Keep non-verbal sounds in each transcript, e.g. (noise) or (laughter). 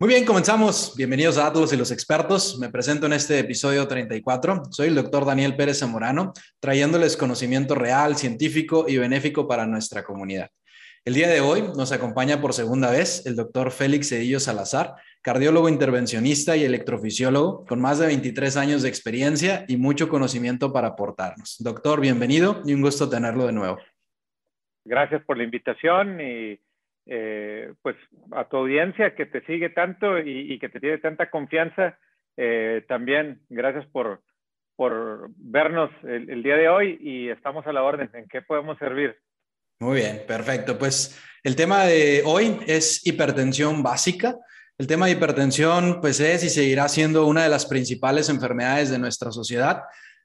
Muy bien, comenzamos. Bienvenidos a Atlas y los expertos. Me presento en este episodio 34. Soy el doctor Daniel Pérez Zamorano, trayéndoles conocimiento real, científico y benéfico para nuestra comunidad. El día de hoy nos acompaña por segunda vez el doctor Félix Cedillo Salazar, cardiólogo intervencionista y electrofisiólogo con más de 23 años de experiencia y mucho conocimiento para aportarnos. Doctor, bienvenido y un gusto tenerlo de nuevo. Gracias por la invitación y eh, pues a tu audiencia que te sigue tanto y, que te tiene tanta confianza, eh, también gracias por, por vernos el, día de hoy y estamos a la orden. ¿En qué podemos servir? Muy bien, perfecto. Pues el tema de hoy es hipertensión básica. El tema de hipertensión pues es y seguirá siendo una de las principales enfermedades de nuestra sociedad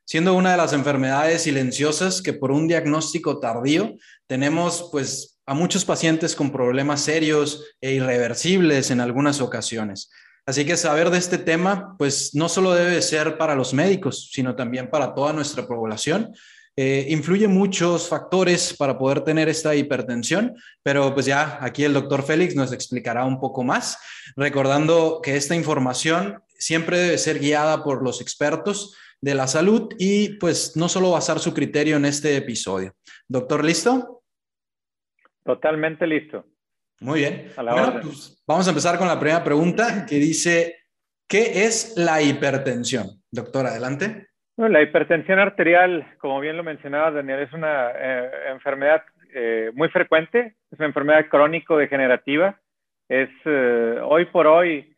siendo una de las enfermedades silenciosas que por un diagnóstico tardío tenemos pues a muchos pacientes con problemas serios e irreversibles en algunas ocasiones. Así que saber de este tema, pues no solo debe ser para los médicos, sino también para toda nuestra población. Eh, influye muchos factores para poder tener esta hipertensión, pero pues ya aquí el doctor Félix nos explicará un poco más, recordando que esta información siempre debe ser guiada por los expertos de la salud y pues no solo basar su criterio en este episodio. Doctor, ¿listo? Totalmente listo. Muy bien. bueno, pues vamos a empezar con la primera pregunta que dice, ¿qué es la hipertensión? Doctor, adelante. la hipertensión arterial, como bien lo mencionaba Daniel, es una eh, enfermedad eh, muy frecuente, es una enfermedad crónico-degenerativa. Es eh, hoy por hoy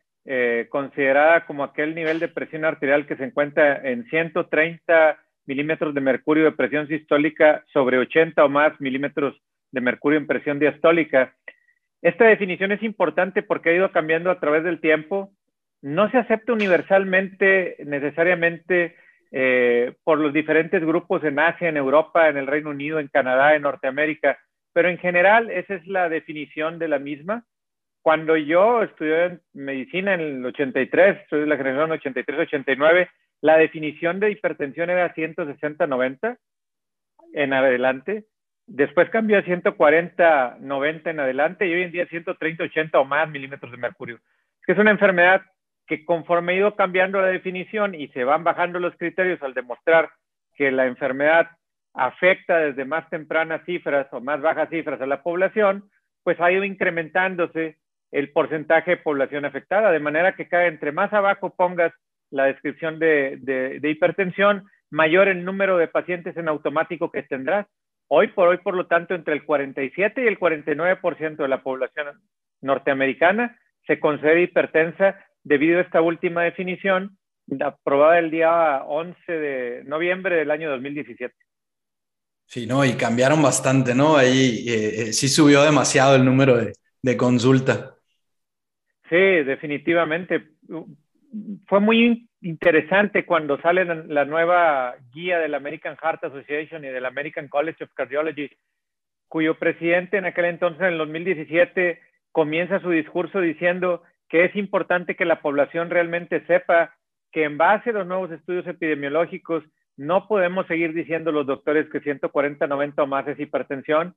considerada como aquel nivel de presión arterial que se encuentra en 130 milímetros de mercurio de presión sistólica sobre 80 o más milímetros de mercurio en presión diastólica. Esta definición es importante porque ha ido cambiando a través del tiempo. No se acepta universalmente, necesariamente, eh, por los diferentes grupos en Asia, en Europa, en el Reino Unido, en Canadá, en Norteamérica, pero en general esa es la definición de la misma. Cuando yo estudié medicina en el 83, soy de la generación 83-89, la definición de hipertensión era 160-90 en adelante. Después cambió a 140, 90 en adelante y hoy en día 130, 80 o más milímetros de mercurio. Es que es una enfermedad que conforme ha ido cambiando la definición y se van bajando los criterios al demostrar que la enfermedad afecta desde más tempranas cifras o más bajas cifras a la población, pues ha ido incrementándose el porcentaje de población afectada, de manera que cada entre más abajo pongas la descripción de, de hipertensión, mayor el número de pacientes en automático que tendrás. Hoy por hoy, por lo tanto, entre el 47 y el 49% de la población norteamericana se considera hipertensa debido a esta última definición aprobada el día 11 de noviembre del año 2017. Sí, no, y cambiaron bastante, ¿no? Ahí eh, eh, sí subió demasiado el número de, de consulta. Sí, definitivamente. Fue muy interesante cuando sale la nueva guía de la American Heart Association y del American College of Cardiology, cuyo presidente en aquel entonces, en el 2017, comienza su discurso diciendo que es importante que la población realmente sepa que en base a los nuevos estudios epidemiológicos no podemos seguir diciendo los doctores que 140, 90 o más es hipertensión,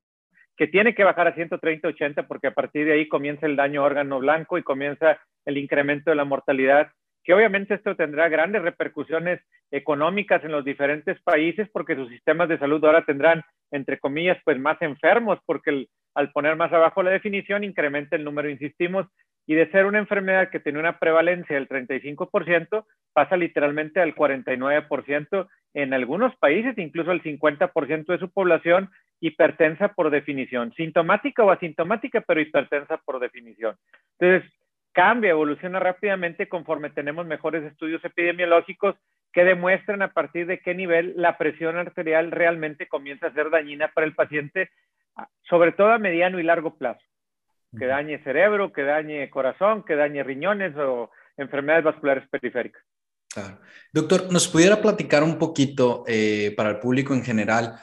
que tiene que bajar a 130, 80 porque a partir de ahí comienza el daño órgano blanco y comienza el incremento de la mortalidad que obviamente esto tendrá grandes repercusiones económicas en los diferentes países porque sus sistemas de salud ahora tendrán, entre comillas, pues más enfermos porque al poner más abajo la definición incrementa el número, insistimos, y de ser una enfermedad que tiene una prevalencia del 35%, pasa literalmente al 49% en algunos países, incluso el 50% de su población hipertensa por definición, sintomática o asintomática, pero hipertensa por definición. Entonces, cambia, evoluciona rápidamente conforme tenemos mejores estudios epidemiológicos que demuestran a partir de qué nivel la presión arterial realmente comienza a ser dañina para el paciente, sobre todo a mediano y largo plazo. Que dañe cerebro, que dañe corazón, que dañe riñones o enfermedades vasculares periféricas. Doctor, ¿nos pudiera platicar un poquito eh, para el público en general?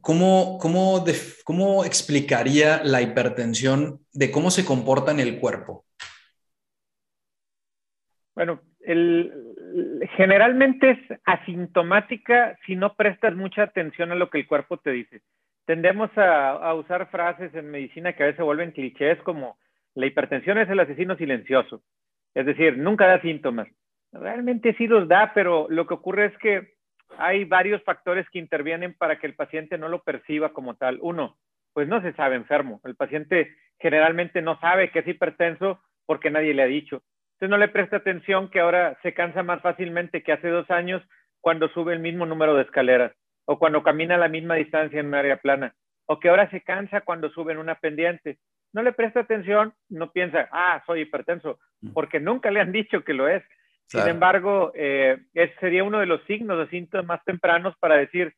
¿Cómo, cómo, ¿Cómo explicaría la hipertensión de cómo se comporta en el cuerpo? Bueno, generalmente es asintomática si no prestas mucha atención a lo que el cuerpo te dice. Tendemos a, usar frases en medicina que a veces se vuelven clichés como la hipertensión es el asesino silencioso. Es decir, nunca da síntomas. Realmente sí los da, pero lo que ocurre es que hay varios factores que intervienen para que el paciente no lo perciba como tal. Uno, pues no se sabe enfermo. El paciente generalmente no sabe que es hipertenso porque nadie le ha dicho. Entonces no le presta atención que ahora se cansa más fácilmente que hace dos años cuando sube el mismo número de escaleras o cuando camina la misma distancia en un área plana o que ahora se cansa cuando sube en una pendiente. No le presta atención, no piensa, ah, soy hipertenso, porque nunca le han dicho que lo es. Sin embargo, eh, ese sería uno de los signos o síntomas más tempranos para decir,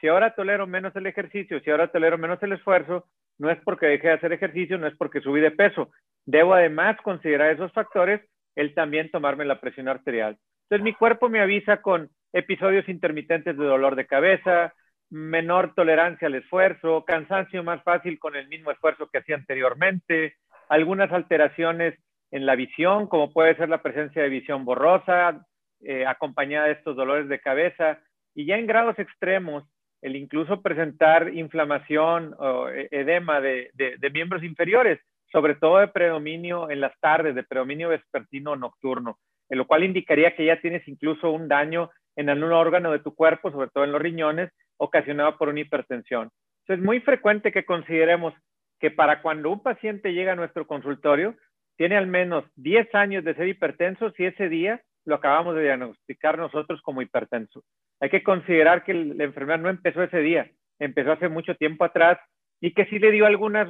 si ahora tolero menos el ejercicio, si ahora tolero menos el esfuerzo, no es porque deje de hacer ejercicio, no es porque subí de peso. Debo además considerar esos factores, el también tomarme la presión arterial. Entonces mi cuerpo me avisa con episodios intermitentes de dolor de cabeza, menor tolerancia al esfuerzo, cansancio más fácil con el mismo esfuerzo que hacía anteriormente, algunas alteraciones en la visión, como puede ser la presencia de visión borrosa, eh, acompañada de estos dolores de cabeza, y ya en grados extremos, el incluso presentar inflamación o e, edema de, de, miembros inferiores, sobre todo de predominio en las tardes, de predominio vespertino nocturno, en lo cual indicaría que ya tienes incluso un daño en algún órgano de tu cuerpo, sobre todo en los riñones, ocasionado por una hipertensión. Entonces, es muy frecuente que consideremos que para cuando un paciente llega a nuestro consultorio, tiene al menos 10 años de ser hipertenso si ese día lo acabamos de diagnosticar nosotros como hipertenso. Hay que considerar que la enfermedad no empezó ese día, empezó hace mucho tiempo atrás y que sí le dio algunos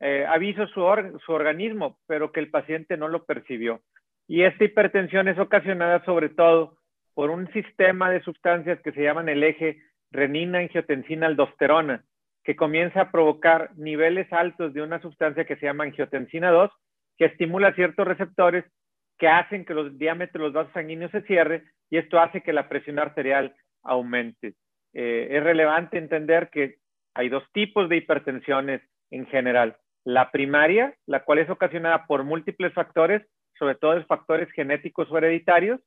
eh, avisos su, organismo, pero que el paciente no lo percibió. Y esta hipertensión es ocasionada sobre todo por un sistema de sustancias que se llaman el eje renina, angiotensina, aldosterona, que comienza a provocar niveles altos de una sustancia que se llama angiotensina 2, que estimula ciertos receptores que hacen que los diámetros de los vasos sanguíneos se cierre y esto hace que la presión arterial aumente. Eh, es relevante entender que hay dos tipos de hipertensiones en general. La primaria, la cual es ocasionada por múltiples factores, sobre todo factores genéticos o hereditarios,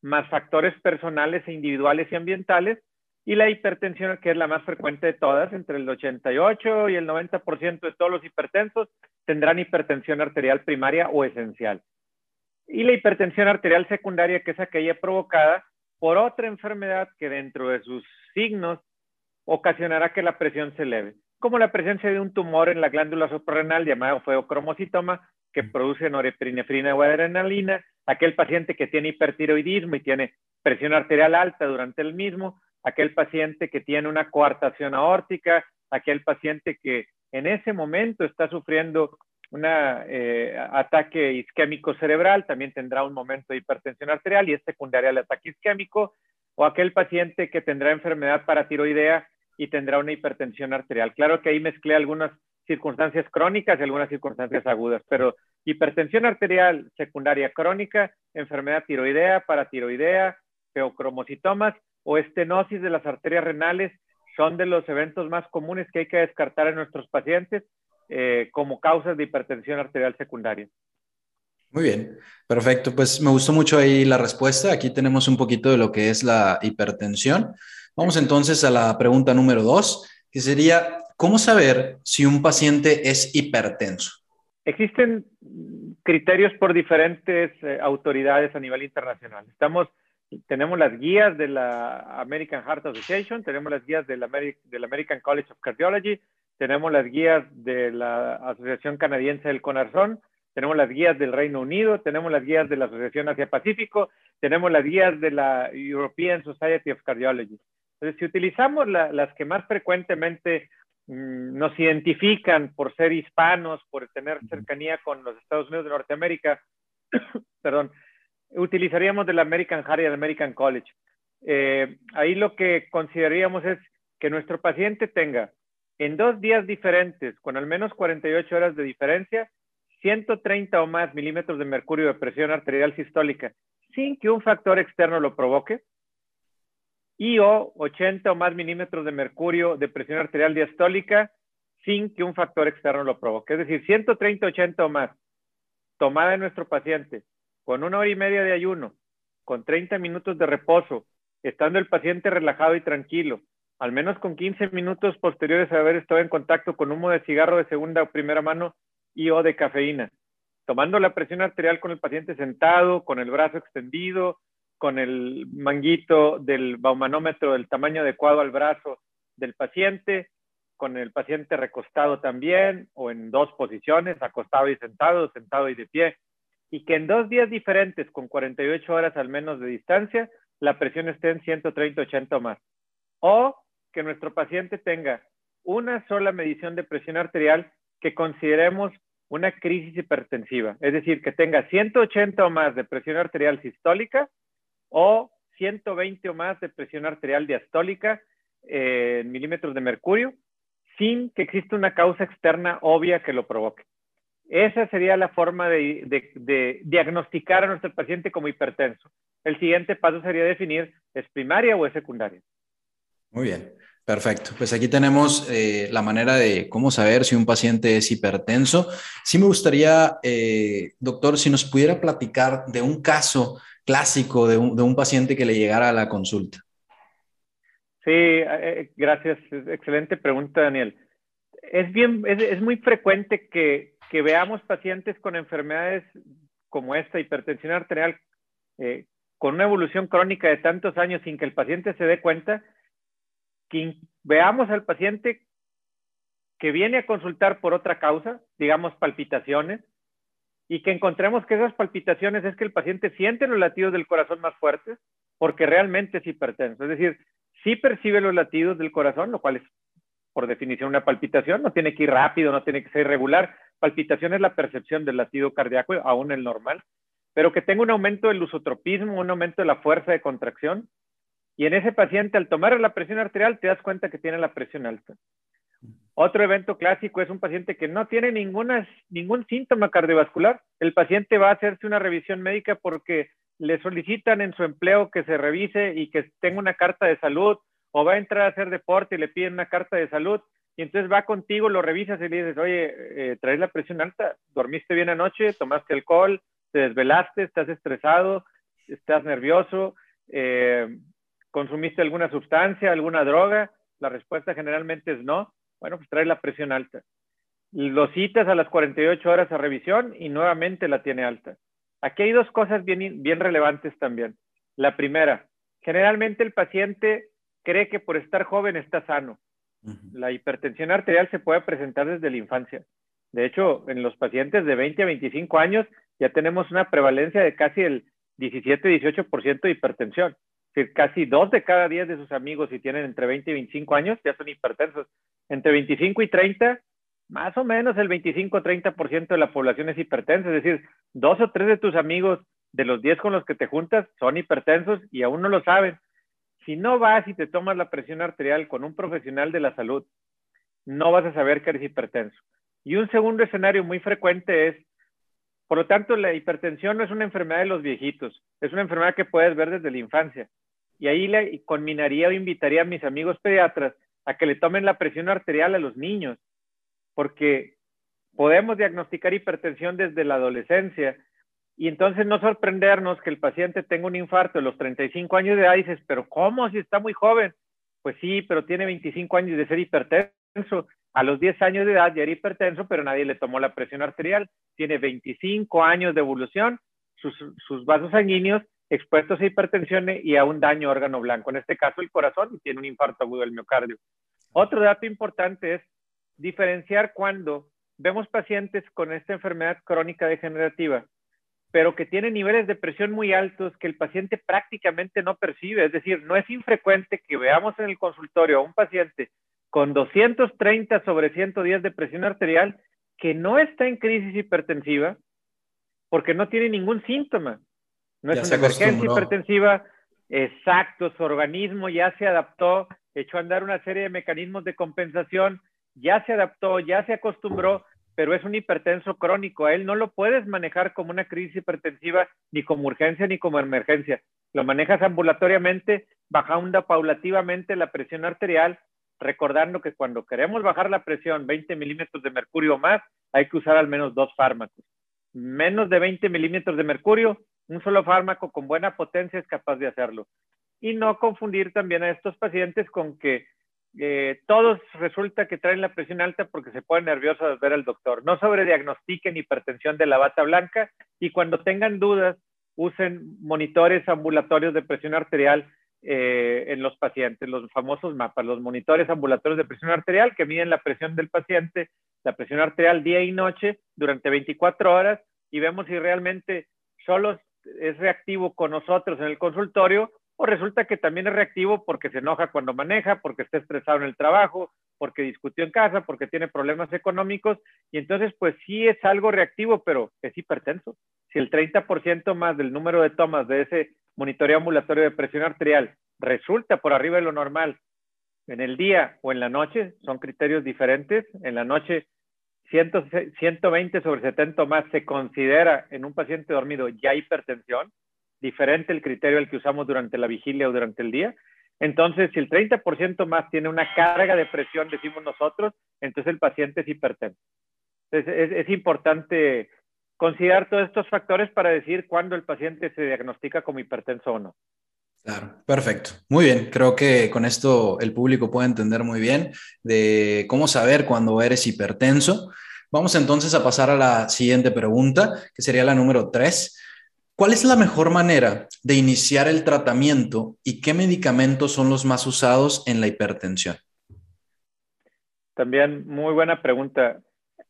más factores personales e individuales y ambientales, y la hipertensión, que es la más frecuente de todas, entre el 88 y el 90% de todos los hipertensos tendrán hipertensión arterial primaria o esencial. Y la hipertensión arterial secundaria, que es aquella provocada por otra enfermedad que dentro de sus signos ocasionará que la presión se eleve, como la presencia de un tumor en la glándula suprarrenal llamado feocromocitoma, que produce norepinefrina o adrenalina, aquel paciente que tiene hipertiroidismo y tiene presión arterial alta durante el mismo, aquel paciente que tiene una coartación aórtica, aquel paciente que en ese momento está sufriendo un eh, ataque isquémico cerebral, también tendrá un momento de hipertensión arterial y es secundaria al ataque isquémico, o aquel paciente que tendrá enfermedad paratiroidea y tendrá una hipertensión arterial. Claro que ahí mezclé algunas circunstancias crónicas y algunas circunstancias agudas, pero hipertensión arterial secundaria crónica, enfermedad tiroidea, paratiroidea, feocromocitomas o estenosis de las arterias renales son de los eventos más comunes que hay que descartar en nuestros pacientes eh, como causas de hipertensión arterial secundaria. Muy bien, perfecto. Pues me gustó mucho ahí la respuesta. Aquí tenemos un poquito de lo que es la hipertensión. Vamos entonces a la pregunta número dos, que sería, ¿cómo saber si un paciente es hipertenso? Existen criterios por diferentes eh, autoridades a nivel internacional. Estamos tenemos las guías de la American Heart Association, tenemos las guías del, American College of Cardiology, tenemos las guías de la Asociación Canadiense del Conarzón, tenemos las guías del Reino Unido, tenemos las guías de la Asociación Asia Pacífico, tenemos las guías de la European Society of Cardiology. Entonces, si utilizamos las que más frecuentemente mm, nos identifican por ser hispanos, por tener cercanía con los Estados Unidos de Norteamérica, (coughs) perdón, utilizaríamos del American Heart y del American College. Eh, ahí lo que consideraríamos es que nuestro paciente tenga en dos días diferentes, con al menos 48 horas de diferencia, 130 o más milímetros de mercurio de presión arterial sistólica sin que un factor externo lo provoque, y o 80 o más milímetros de mercurio de presión arterial diastólica sin que un factor externo lo provoque. Es decir, 130, 80 o más, tomada en nuestro paciente con una hora y media de ayuno, con 30 minutos de reposo, estando el paciente relajado y tranquilo, al menos con 15 minutos posteriores a haber estado en contacto con humo de cigarro de segunda o primera mano y o de cafeína, tomando la presión arterial con el paciente sentado, con el brazo extendido, con el manguito del baumanómetro del tamaño adecuado al brazo del paciente, con el paciente recostado también, o en dos posiciones, acostado y sentado, sentado y de pie, y que en dos días diferentes, con 48 horas al menos de distancia, la presión esté en 130, 80 o más. O que nuestro paciente tenga una sola medición de presión arterial que consideremos una crisis hipertensiva, es decir, que tenga 180 o más de presión arterial sistólica o 120 o más de presión arterial diastólica eh, en milímetros de mercurio, sin que exista una causa externa obvia que lo provoque. Esa sería la forma de, diagnosticar a nuestro paciente como hipertenso. El siguiente paso sería definir es primaria o es secundaria. Muy bien, perfecto. Pues aquí tenemos eh, la manera de cómo saber si un paciente es hipertenso. Sí me gustaría, eh, doctor, si nos pudiera platicar de un caso clásico de un, paciente que le llegara a la consulta. Sí, eh, gracias. Excelente pregunta, Daniel. Es, bien, es muy frecuente que, que veamos pacientes con enfermedades como esta, hipertensión arterial, eh, con una evolución crónica de tantos años sin que el paciente se dé cuenta, que veamos al paciente que viene a consultar por otra causa, digamos palpitaciones, y que encontremos que esas palpitaciones es que el paciente siente los latidos del corazón más fuertes porque realmente es hipertenso. Es decir, sí percibe los latidos del corazón, lo cual es por definición una palpitación, no tiene que ir rápido, no tiene que ser irregular, palpitación es la percepción del latido cardíaco, aún el normal, pero que tenga un aumento del usotropismo, un aumento de la fuerza de contracción. Y en ese paciente, al tomar la presión arterial, te das cuenta que tiene la presión alta. Otro evento clásico es un paciente que no tiene ninguna, ningún síntoma cardiovascular. El paciente va a hacerse una revisión médica porque le solicitan en su empleo que se revise y que tenga una carta de salud, o va a entrar a hacer deporte y le piden una carta de salud, y entonces va contigo, lo revisas y le dices, oye, eh, traes la presión alta, dormiste bien anoche, tomaste alcohol, te desvelaste, estás estresado, estás nervioso, eh, consumiste alguna sustancia, alguna droga, la respuesta generalmente es no, bueno, pues trae la presión alta. Lo citas a las 48 horas a revisión y nuevamente la tiene alta. Aquí hay dos cosas bien, bien relevantes también. La primera, generalmente el paciente cree que por estar joven está sano. La hipertensión arterial se puede presentar desde la infancia. De hecho, en los pacientes de 20 a 25 años ya tenemos una prevalencia de casi el 17-18% de hipertensión. Es casi dos de cada diez de sus amigos, si tienen entre 20 y 25 años, ya son hipertensos. Entre 25 y 30, más o menos el 25-30% de la población es hipertensa. Es decir, dos o tres de tus amigos de los 10 con los que te juntas son hipertensos y aún no lo saben. Si no vas y te tomas la presión arterial con un profesional de la salud, no vas a saber que eres hipertenso. Y un segundo escenario muy frecuente es, por lo tanto, la hipertensión no es una enfermedad de los viejitos, es una enfermedad que puedes ver desde la infancia. Y ahí le conminaría o invitaría a mis amigos pediatras a que le tomen la presión arterial a los niños, porque podemos diagnosticar hipertensión desde la adolescencia y entonces no sorprendernos que el paciente tenga un infarto a los 35 años de edad y dices, pero ¿cómo si está muy joven? Pues sí, pero tiene 25 años de ser hipertenso. A los 10 años de edad ya era hipertenso, pero nadie le tomó la presión arterial. Tiene 25 años de evolución, sus, sus vasos sanguíneos expuestos a hipertensión y a un daño órgano blanco, en este caso el corazón, y tiene un infarto agudo del miocardio. Otro dato importante es diferenciar cuando vemos pacientes con esta enfermedad crónica degenerativa pero que tiene niveles de presión muy altos que el paciente prácticamente no percibe. Es decir, no es infrecuente que veamos en el consultorio a un paciente con 230 sobre 110 de presión arterial que no está en crisis hipertensiva porque no tiene ningún síntoma. No es una emergencia hipertensiva. Exacto, su organismo ya se adaptó, echó a andar una serie de mecanismos de compensación, ya se adaptó, ya se acostumbró pero es un hipertenso crónico. A él no lo puedes manejar como una crisis hipertensiva, ni como urgencia, ni como emergencia. Lo manejas ambulatoriamente, bajando paulativamente la presión arterial, recordando que cuando queremos bajar la presión 20 milímetros de mercurio o más, hay que usar al menos dos fármacos. Menos de 20 milímetros de mercurio, un solo fármaco con buena potencia es capaz de hacerlo. Y no confundir también a estos pacientes con que eh, todos resulta que traen la presión alta porque se ponen nerviosos al ver al doctor. No sobrediagnostiquen hipertensión de la bata blanca y cuando tengan dudas, usen monitores ambulatorios de presión arterial eh, en los pacientes, los famosos mapas, los monitores ambulatorios de presión arterial que miden la presión del paciente, la presión arterial día y noche durante 24 horas y vemos si realmente solo es reactivo con nosotros en el consultorio o resulta que también es reactivo porque se enoja cuando maneja, porque está estresado en el trabajo, porque discutió en casa, porque tiene problemas económicos y entonces pues sí es algo reactivo, pero es hipertenso. Si el 30% más del número de tomas de ese monitoreo ambulatorio de presión arterial resulta por arriba de lo normal en el día o en la noche, son criterios diferentes. En la noche, 120 sobre 70 más se considera en un paciente dormido ya hipertensión, diferente el criterio al que usamos durante la vigilia o durante el día. Entonces, si el 30% más tiene una carga de presión, decimos nosotros, entonces el paciente es hipertenso. Es, es importante considerar todos estos factores para decir cuándo el paciente se diagnostica como hipertenso o no. Claro, perfecto. Muy bien, creo que con esto el público puede entender muy bien de cómo saber cuando eres hipertenso. Vamos entonces a pasar a la siguiente pregunta, que sería la número tres. ¿Cuál es la mejor manera de iniciar el tratamiento y qué medicamentos son los más usados en la hipertensión? También muy buena pregunta.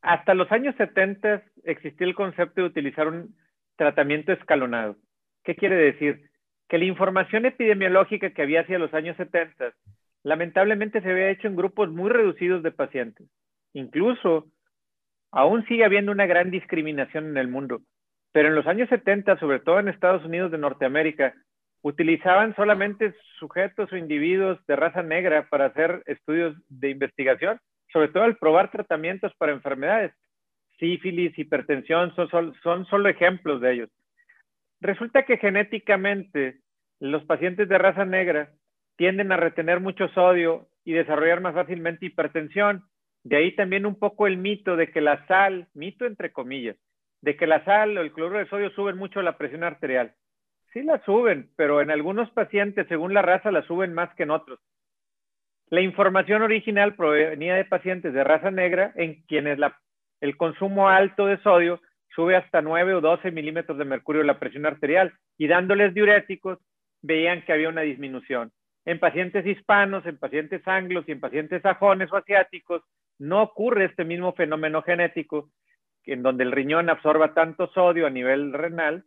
Hasta los años 70 existía el concepto de utilizar un tratamiento escalonado. ¿Qué quiere decir? Que la información epidemiológica que había hacia los años 70 lamentablemente se había hecho en grupos muy reducidos de pacientes. Incluso aún sigue habiendo una gran discriminación en el mundo. Pero en los años 70, sobre todo en Estados Unidos de Norteamérica, utilizaban solamente sujetos o individuos de raza negra para hacer estudios de investigación sobre todo al probar tratamientos para enfermedades. Sífilis, hipertensión, son, solo ejemplos de ellos. Resulta que genéticamente los pacientes de raza negra tienden a retener mucho sodio y desarrollar más fácilmente hipertensión. De ahí también un poco el mito de que la sal, mito entre comillas, de que la sal o el cloruro de sodio suben mucho la presión arterial. Sí la suben, pero en algunos pacientes, según la raza, la suben más que en otros. La información original provenía de pacientes de raza negra en quienes el consumo alto de sodio sube hasta 9 o 12 milímetros de mercurio la presión arterial y dándoles diuréticos veían que había una disminución. En pacientes hispanos, en pacientes anglos y en pacientes sajones o asiáticos no ocurre este mismo fenómeno genético en donde el riñón absorba tanto sodio a nivel renal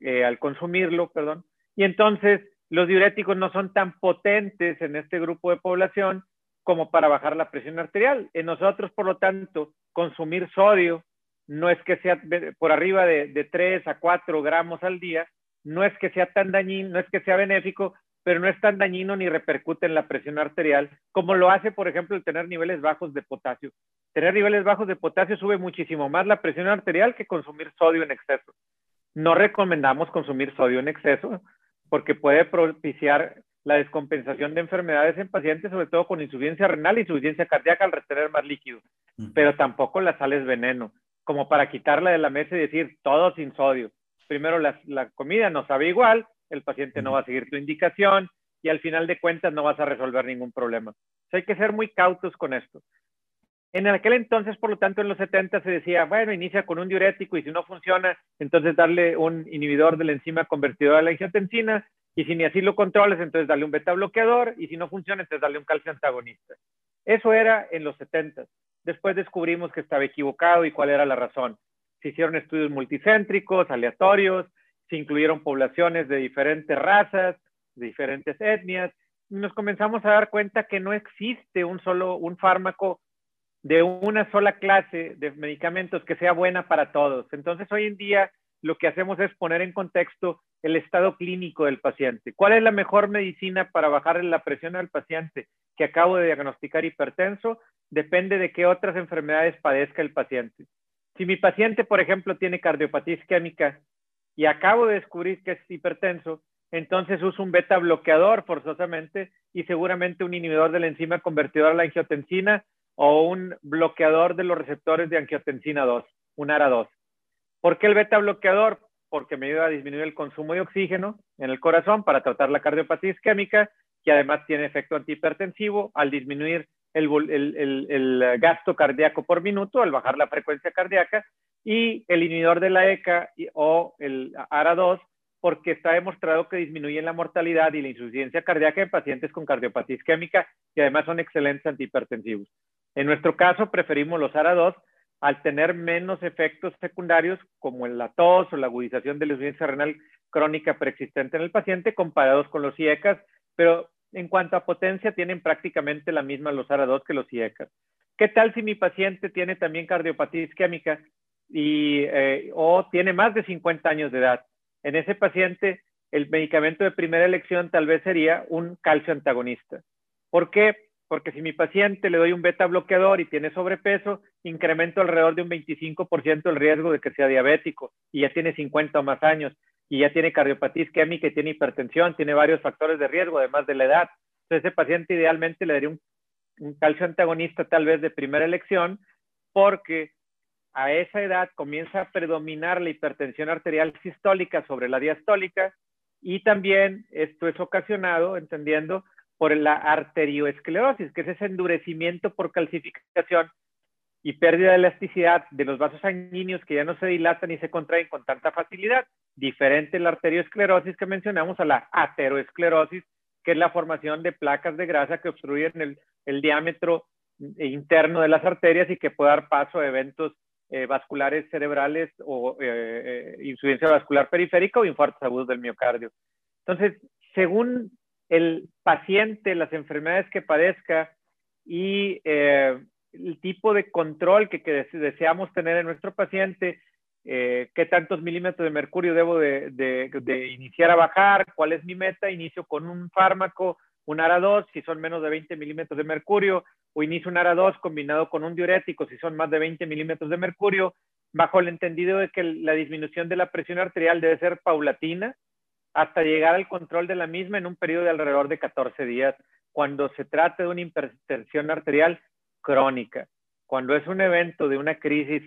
eh, al consumirlo, perdón, y entonces los diuréticos no son tan potentes en este grupo de población como para bajar la presión arterial. En nosotros, por lo tanto, consumir sodio no es que sea por arriba de, de 3 a 4 gramos al día, no es que sea tan dañino, no es que sea benéfico, pero no es tan dañino ni repercute en la presión arterial como lo hace, por ejemplo, el tener niveles bajos de potasio. Tener niveles bajos de potasio sube muchísimo más la presión arterial que consumir sodio en exceso. No recomendamos consumir sodio en exceso, porque puede propiciar la descompensación de enfermedades en pacientes, sobre todo con insuficiencia renal y insuficiencia cardíaca al retener más líquido. Pero tampoco la sal es veneno, como para quitarla de la mesa y decir todo sin sodio. Primero, la, la comida no sabe igual, el paciente no va a seguir tu indicación y al final de cuentas no vas a resolver ningún problema. hay que ser muy cautos con esto. En aquel entonces, por lo tanto, en los 70 se decía, bueno, inicia con un diurético y si no funciona, entonces darle un inhibidor de la enzima convertidora de la angiotensina y si ni así lo controles, entonces darle un beta bloqueador y si no funciona, entonces darle un calcio antagonista. Eso era en los 70. Después descubrimos que estaba equivocado y cuál era la razón. Se hicieron estudios multicéntricos, aleatorios, se incluyeron poblaciones de diferentes razas, de diferentes etnias, y nos comenzamos a dar cuenta que no existe un solo un fármaco de una sola clase de medicamentos que sea buena para todos. Entonces, hoy en día lo que hacemos es poner en contexto el estado clínico del paciente. ¿Cuál es la mejor medicina para bajar la presión al paciente que acabo de diagnosticar hipertenso? Depende de qué otras enfermedades padezca el paciente. Si mi paciente, por ejemplo, tiene cardiopatía isquémica y acabo de descubrir que es hipertenso, entonces uso un beta bloqueador forzosamente y seguramente un inhibidor de la enzima convertidora a la angiotensina o un bloqueador de los receptores de angiotensina 2, un ARA2. ¿Por qué el beta bloqueador? Porque me ayuda a disminuir el consumo de oxígeno en el corazón para tratar la cardiopatía isquémica que además tiene efecto antihipertensivo al disminuir el, gasto cardíaco por minuto, al bajar la frecuencia cardíaca, y el inhibidor de la ECA o el ARA2, porque está demostrado que disminuyen la mortalidad y la insuficiencia cardíaca en pacientes con cardiopatía isquémica y además son excelentes antihipertensivos. En nuestro caso, preferimos los ARA2 al tener menos efectos secundarios como la tos o la agudización de la insuficiencia renal crónica preexistente en el paciente comparados con los IECAS, pero en cuanto a potencia tienen prácticamente la misma los ARA2 que los IECAS. ¿Qué tal si mi paciente tiene también cardiopatía isquémica y, eh, o tiene más de 50 años de edad? En ese paciente, el medicamento de primera elección tal vez sería un calcio antagonista. ¿Por qué? Porque si mi paciente le doy un beta bloqueador y tiene sobrepeso, incremento alrededor de un 25% el riesgo de que sea diabético y ya tiene 50 o más años y ya tiene cardiopatía isquémica y tiene hipertensión, tiene varios factores de riesgo, además de la edad. Entonces, ese paciente idealmente le daría un, un calcio antagonista tal vez de primera elección, porque a esa edad comienza a predominar la hipertensión arterial sistólica sobre la diastólica y también esto es ocasionado, entendiendo, por la arterioesclerosis, que es ese endurecimiento por calcificación y pérdida de elasticidad de los vasos sanguíneos que ya no se dilatan y se contraen con tanta facilidad, diferente la arterioesclerosis que mencionamos a la ateroesclerosis, que es la formación de placas de grasa que obstruyen el, el diámetro interno de las arterias y que puede dar paso a eventos eh, vasculares cerebrales o eh, eh, insuficiencia vascular periférica o infartos agudos del miocardio. Entonces, según el paciente, las enfermedades que padezca y el tipo de control que, deseamos tener en nuestro paciente, eh, qué tantos milímetros de mercurio debo de, iniciar a bajar, cuál es mi meta, inicio con un fármaco, un ARA2 si son menos de 20 milímetros de mercurio, o inicio un ARA2 combinado con un diurético si son más de 20 milímetros de mercurio, bajo el entendido de que la disminución de la presión arterial debe ser paulatina hasta llegar al control de la misma en un periodo de alrededor de 14 días. Cuando se trate de una hipertensión arterial, crónica. Cuando es un evento de una crisis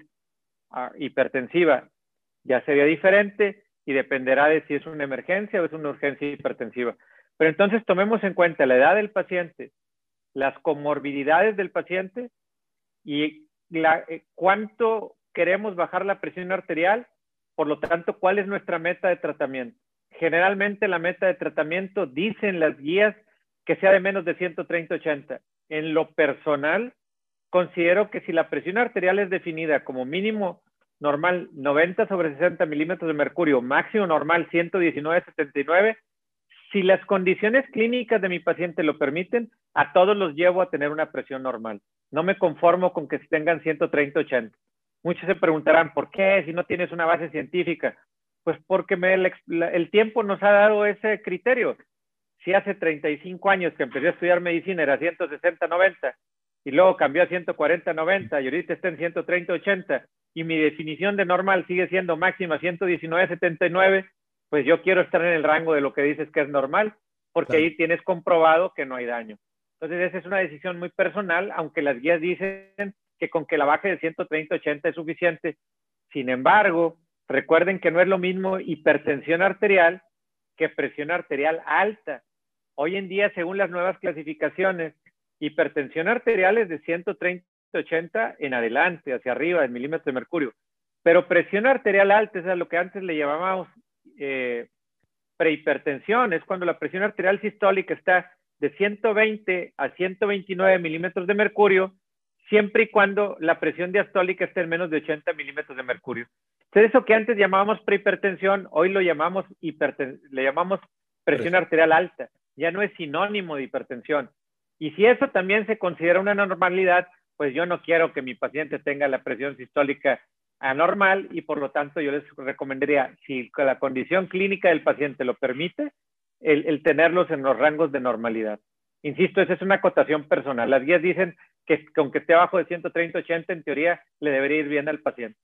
ah, hipertensiva, ya sería diferente y dependerá de si es una emergencia o es una urgencia hipertensiva. Pero entonces tomemos en cuenta la edad del paciente, las comorbilidades del paciente y eh, cuánto queremos bajar la presión arterial, por lo tanto, cuál es nuestra meta de tratamiento. Generalmente la meta de tratamiento dicen las guías que sea de menos de 130-80. En lo personal, considero que si la presión arterial es definida como mínimo normal 90 sobre 60 milímetros de mercurio, máximo normal 119-79, si las condiciones clínicas de mi paciente lo permiten, a todos los llevo a tener una presión normal. No me conformo con que tengan 130-80. Muchos se preguntarán, ¿por qué si no tienes una base científica? Pues porque el tiempo nos ha dado ese criterio. Si hace 35 años que empecé a estudiar medicina era 160-90 y luego cambió a 140-90 y ahorita está en 130-80 y mi definición de normal sigue siendo máxima 119-79, pues yo quiero estar en el rango de lo que dices que es normal, porque ahí tienes comprobado que no hay daño. Entonces esa es una decisión muy personal, aunque las guías dicen que con que la baje de 130-80 es suficiente. Sin embargo, recuerden que no es lo mismo hipertensión arterial que presión arterial alta. Hoy en día, según las nuevas clasificaciones, hipertensión arterial es de 130, 80 en adelante, hacia arriba, en milímetros de mercurio. Pero presión arterial alta es lo que antes le llamábamos eh, prehipertensión, es cuando la presión arterial sistólica está de 120 a 129 milímetros de mercurio, siempre y cuando la presión diastólica esté en menos de 80 milímetros de mercurio. Entonces, eso que antes llamábamos prehipertensión, hoy lo llamamos, le llamamos presión arterial alta. Ya no es sinónimo de hipertensión. Y si eso también se considera una normalidad, pues yo no quiero que mi paciente tenga la presión sistólica anormal y por lo tanto yo les recomendaría, si la condición clínica del paciente lo permite, el, tenerlos en los rangos de normalidad. Insisto, esa es una acotación personal. Las guías dicen que aunque esté abajo de 130-80, en teoría le debería ir bien al paciente.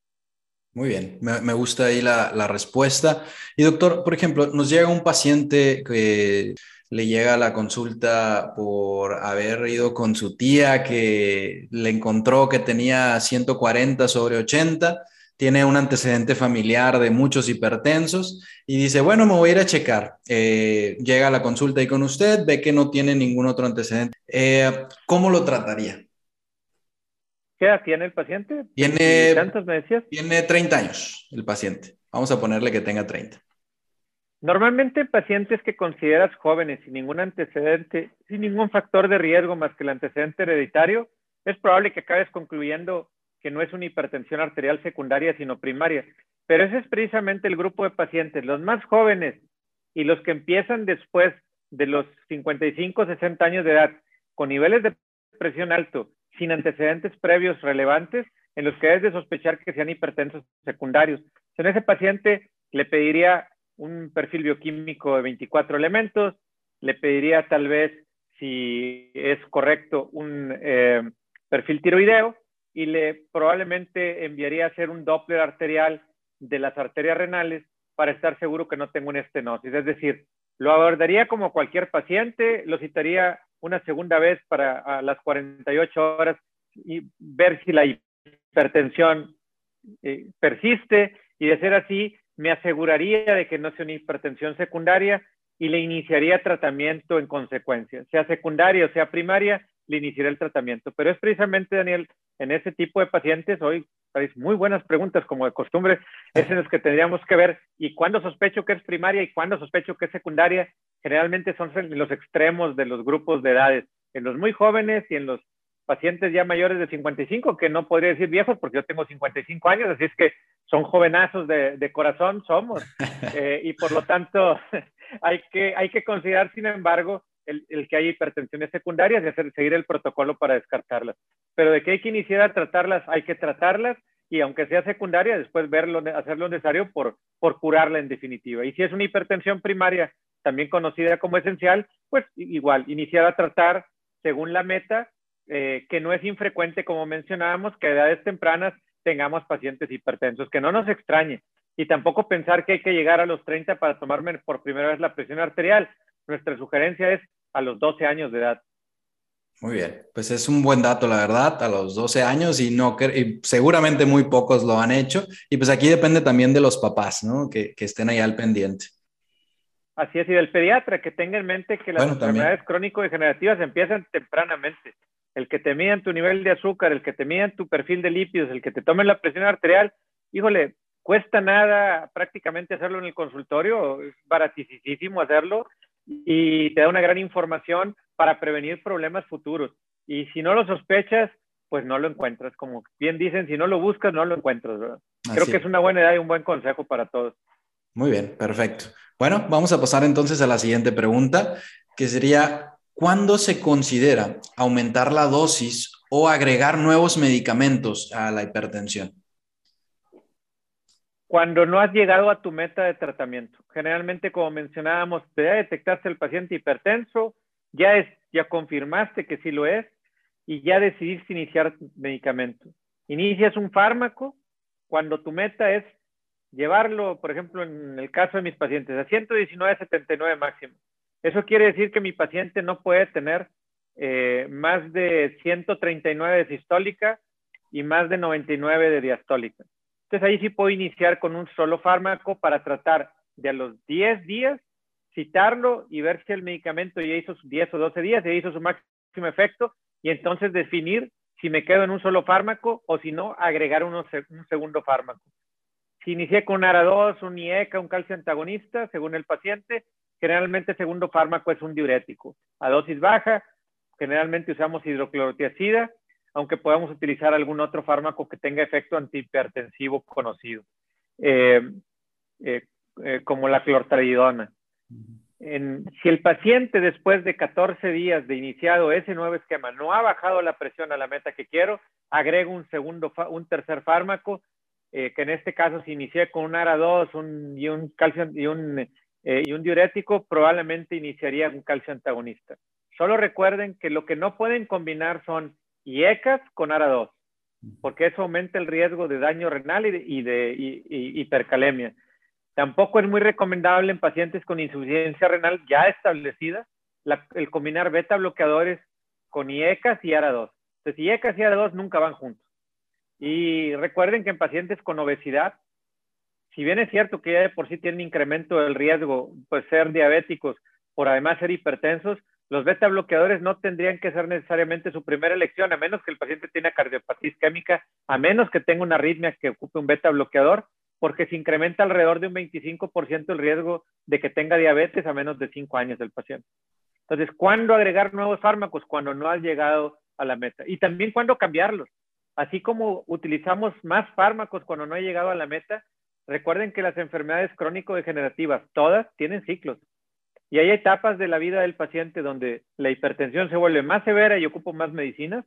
Muy bien, me, gusta ahí la, respuesta. Y doctor, por ejemplo, nos llega un paciente que le llega la consulta por haber ido con su tía que le encontró que tenía 140 sobre 80, tiene un antecedente familiar de muchos hipertensos y dice, bueno, me voy a ir a checar. Eh, llega a la consulta ahí con usted, ve que no tiene ningún otro antecedente. Eh, ¿Cómo lo trataría? ¿Qué edad tiene el paciente? Tiene, ¿Cuántos me decías? Tiene 30 años el paciente. Vamos a ponerle que tenga 30. Normalmente pacientes que consideras jóvenes sin ningún antecedente, sin ningún factor de riesgo más que el antecedente hereditario, es probable que acabes concluyendo que no es una hipertensión arterial secundaria, sino primaria. Pero ese es precisamente el grupo de pacientes, los más jóvenes y los que empiezan después de los 55, 60 años de edad, con niveles de presión alto, sin antecedentes previos relevantes, en los que es de sospechar que sean hipertensos secundarios. En ese paciente le pediría un perfil bioquímico de 24 elementos, le pediría tal vez, si es correcto, un eh, perfil tiroideo y le probablemente enviaría a hacer un Doppler arterial de las arterias renales para estar seguro que no tengo una estenosis. Es decir, lo abordaría como cualquier paciente, lo citaría una segunda vez para a las 48 horas y ver si la hipertensión eh, persiste y de ser así, me aseguraría de que no sea una hipertensión secundaria y le iniciaría tratamiento en consecuencia, sea secundaria o sea primaria, le iniciaría el tratamiento. Pero es precisamente, Daniel, en ese tipo de pacientes, hoy hay muy buenas preguntas como de costumbre, es en los que tendríamos que ver y cuándo sospecho que es primaria y cuándo sospecho que es secundaria, generalmente son los extremos de los grupos de edades, en los muy jóvenes y en los pacientes ya mayores de 55, que no podría decir viejos porque yo tengo 55 años, así es que son jovenazos de, corazón, somos. (laughs) Eh, y por lo tanto, (laughs) hay que, hay que considerar, sin embargo, el, que hay hipertensiones secundarias y hacer, seguir el protocolo para descartarlas. Pero de que hay que iniciar a tratarlas, hay que tratarlas y aunque sea secundaria, después verlo, hacer lo necesario por, por curarla en definitiva. Y si es una hipertensión primaria, también conocida como esencial, pues igual, iniciar a tratar según la meta eh, que no es infrecuente, como mencionábamos, que a edades tempranas tengamos pacientes hipertensos, que no nos extrañe. Y tampoco pensar que hay que llegar a los 30 para tomarme por primera vez la presión arterial. Nuestra sugerencia es a los 12 años de edad. Muy bien, pues es un buen dato, la verdad, a los 12 años y, no, seguramente muy pocos lo han hecho. Y pues aquí depende también de los papás, ¿no? Que, que estén ahí al pendiente. Así es, y del pediatra, que tenga en mente que las enfermedades crónico-degenerativas empiezan tempranamente el que te midan tu nivel de azúcar, el que te midan tu perfil de lípidos, el que te tomen la presión arterial, híjole, cuesta nada prácticamente hacerlo en el consultorio, es baratísimo hacerlo y te da una gran información para prevenir problemas futuros. Y si no lo sospechas, pues no lo encuentras. Como bien dicen, si no lo buscas, no lo encuentras. Creo que es una buena idea y un buen consejo para todos. Muy bien, perfecto. Bueno, vamos a pasar entonces a la siguiente pregunta, que sería, ¿Cuándo se considera aumentar la dosis o agregar nuevos medicamentos a la hipertensión? Cuando no has llegado a tu meta de tratamiento. Generalmente, como mencionábamos, ya detectaste el paciente hipertenso, ya, es, ya confirmaste que sí lo es y ya decidiste iniciar medicamento. Inicias un fármaco cuando tu meta es llevarlo, por ejemplo, en el caso de mis pacientes, a 119.79 máximo. Eso quiere decir que mi paciente no puede tener eh, más de 139 de sistólica y más de 99 de diastólica. Entonces ahí sí puedo iniciar con un solo fármaco para tratar de a los 10 días, citarlo y ver si el medicamento ya hizo 10 o 12 días, ya hizo su máximo efecto y entonces definir si me quedo en un solo fármaco o si no, agregar un segundo fármaco. Si inicié con ARA2, un IECA, un calcio antagonista, según el paciente, Generalmente el segundo fármaco es un diurético. A dosis baja, generalmente usamos hidroclorotiazida, aunque podamos utilizar algún otro fármaco que tenga efecto antihipertensivo conocido, eh, eh, eh, como la clortridona. si el paciente después de 14 días de iniciado ese nuevo esquema no ha bajado la presión a la meta que quiero, agrego un segundo, un tercer fármaco, que en este caso se inicia con un ARA2 y un calcio y un eh, y un diurético probablemente iniciaría un calcio antagonista. Solo recuerden que lo que no pueden combinar son IECAS con ARA2, porque eso aumenta el riesgo de daño renal y de, hipercalemia. Tampoco es muy recomendable en pacientes con insuficiencia renal ya establecida el combinar beta bloqueadores con IECAS y ARA2. Entonces, IECAS y ARA2 nunca van juntos. Y recuerden que en pacientes con obesidad, si bien es cierto que ya de por sí tienen incremento del riesgo, pues ser diabéticos, por además ser hipertensos, los beta bloqueadores no tendrían que ser necesariamente su primera elección, a menos que el paciente tenga cardiopatía isquémica, a menos que tenga una arritmia que ocupe un beta bloqueador, porque se incrementa alrededor de un 25% el riesgo de que tenga diabetes a menos de 5 años del paciente. Entonces, ¿cuándo agregar nuevos fármacos? Cuando no has llegado a la meta. Y también cuándo cambiarlos. Así como utilizamos más fármacos cuando no he llegado a la meta, recuerden que las enfermedades crónico-degenerativas, todas tienen ciclos. Y hay etapas de la vida del paciente donde la hipertensión se vuelve más severa y ocupo más medicinas,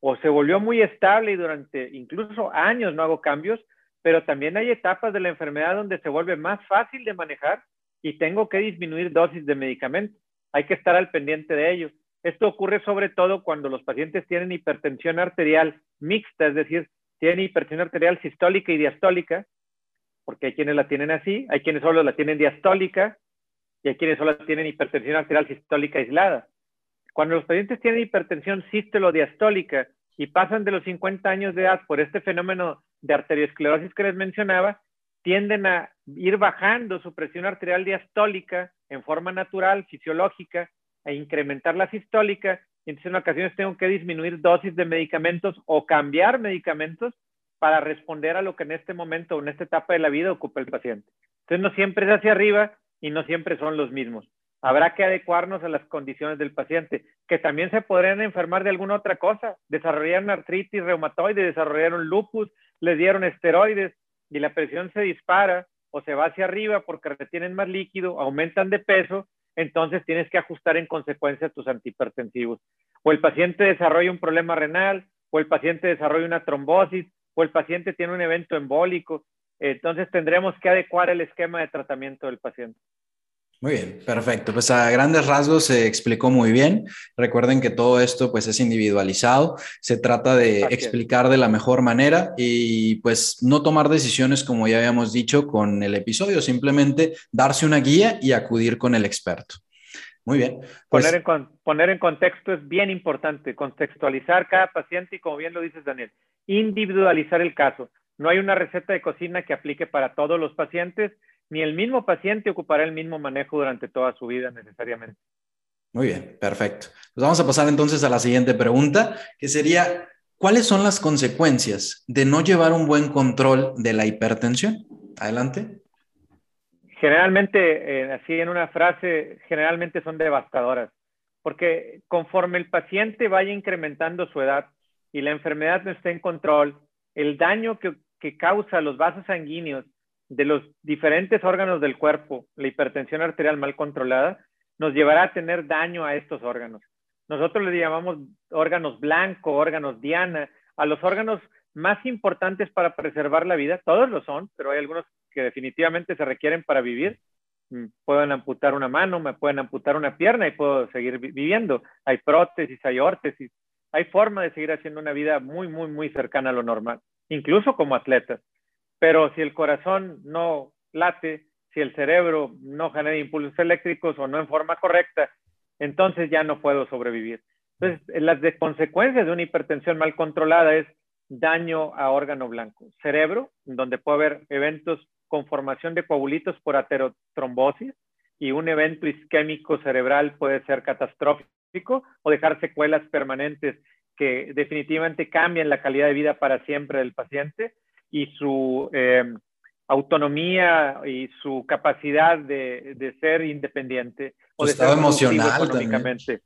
o se volvió muy estable y durante incluso años no hago cambios, pero también hay etapas de la enfermedad donde se vuelve más fácil de manejar y tengo que disminuir dosis de medicamentos. Hay que estar al pendiente de ello. Esto ocurre sobre todo cuando los pacientes tienen hipertensión arterial mixta, es decir, tienen hipertensión arterial sistólica y diastólica, porque hay quienes la tienen así, hay quienes solo la tienen diastólica y hay quienes solo tienen hipertensión arterial sistólica aislada. Cuando los pacientes tienen hipertensión sístolo-diastólica y pasan de los 50 años de edad por este fenómeno de arteriosclerosis que les mencionaba, tienden a ir bajando su presión arterial diastólica en forma natural, fisiológica, e incrementar la sistólica. Entonces en ocasiones tengo que disminuir dosis de medicamentos o cambiar medicamentos para responder a lo que en este momento o en esta etapa de la vida ocupa el paciente. Entonces no siempre es hacia arriba, y no siempre son los mismos. Habrá que adecuarnos a las condiciones del paciente, que también se podrían enfermar de alguna otra cosa, desarrollaron artritis reumatoide, desarrollaron lupus, les dieron esteroides y la presión se dispara o se va hacia arriba porque retienen más líquido, aumentan de peso, entonces tienes que ajustar en consecuencia tus antihipertensivos. O el paciente desarrolla un problema renal, o el paciente desarrolla una trombosis, o el paciente tiene un evento embólico. Entonces tendremos que adecuar el esquema de tratamiento del paciente. Muy bien, perfecto. Pues a grandes rasgos se explicó muy bien. Recuerden que todo esto pues es individualizado. Se trata de explicar de la mejor manera y pues no tomar decisiones como ya habíamos dicho con el episodio, simplemente darse una guía y acudir con el experto. Muy bien. Pues poner, en, poner en contexto es bien importante, contextualizar cada paciente y como bien lo dices Daniel, individualizar el caso. No hay una receta de cocina que aplique para todos los pacientes, ni el mismo paciente ocupará el mismo manejo durante toda su vida necesariamente. Muy bien, perfecto. Pues vamos a pasar entonces a la siguiente pregunta, que sería, ¿cuáles son las consecuencias de no llevar un buen control de la hipertensión? Adelante. Generalmente, eh, así en una frase, generalmente son devastadoras, porque conforme el paciente vaya incrementando su edad y la enfermedad no esté en control, el daño que que causa los vasos sanguíneos de los diferentes órganos del cuerpo, la hipertensión arterial mal controlada, nos llevará a tener daño a estos órganos. Nosotros le llamamos órganos blanco, órganos diana, a los órganos más importantes para preservar la vida, todos lo son, pero hay algunos que definitivamente se requieren para vivir. Mm, pueden amputar una mano, me pueden amputar una pierna y puedo seguir viviendo. Hay prótesis, hay órtesis, hay forma de seguir haciendo una vida muy, muy, muy cercana a lo normal incluso como atletas. Pero si el corazón no late, si el cerebro no genera impulsos eléctricos o no en forma correcta, entonces ya no puedo sobrevivir. Entonces, las consecuencias de una hipertensión mal controlada es daño a órgano blanco, cerebro, donde puede haber eventos con formación de coagulitos por aterotrombosis y un evento isquémico cerebral puede ser catastrófico o dejar secuelas permanentes que definitivamente cambian la calidad de vida para siempre del paciente y su eh, autonomía y su capacidad de, ser independiente o de estado emocional económicamente.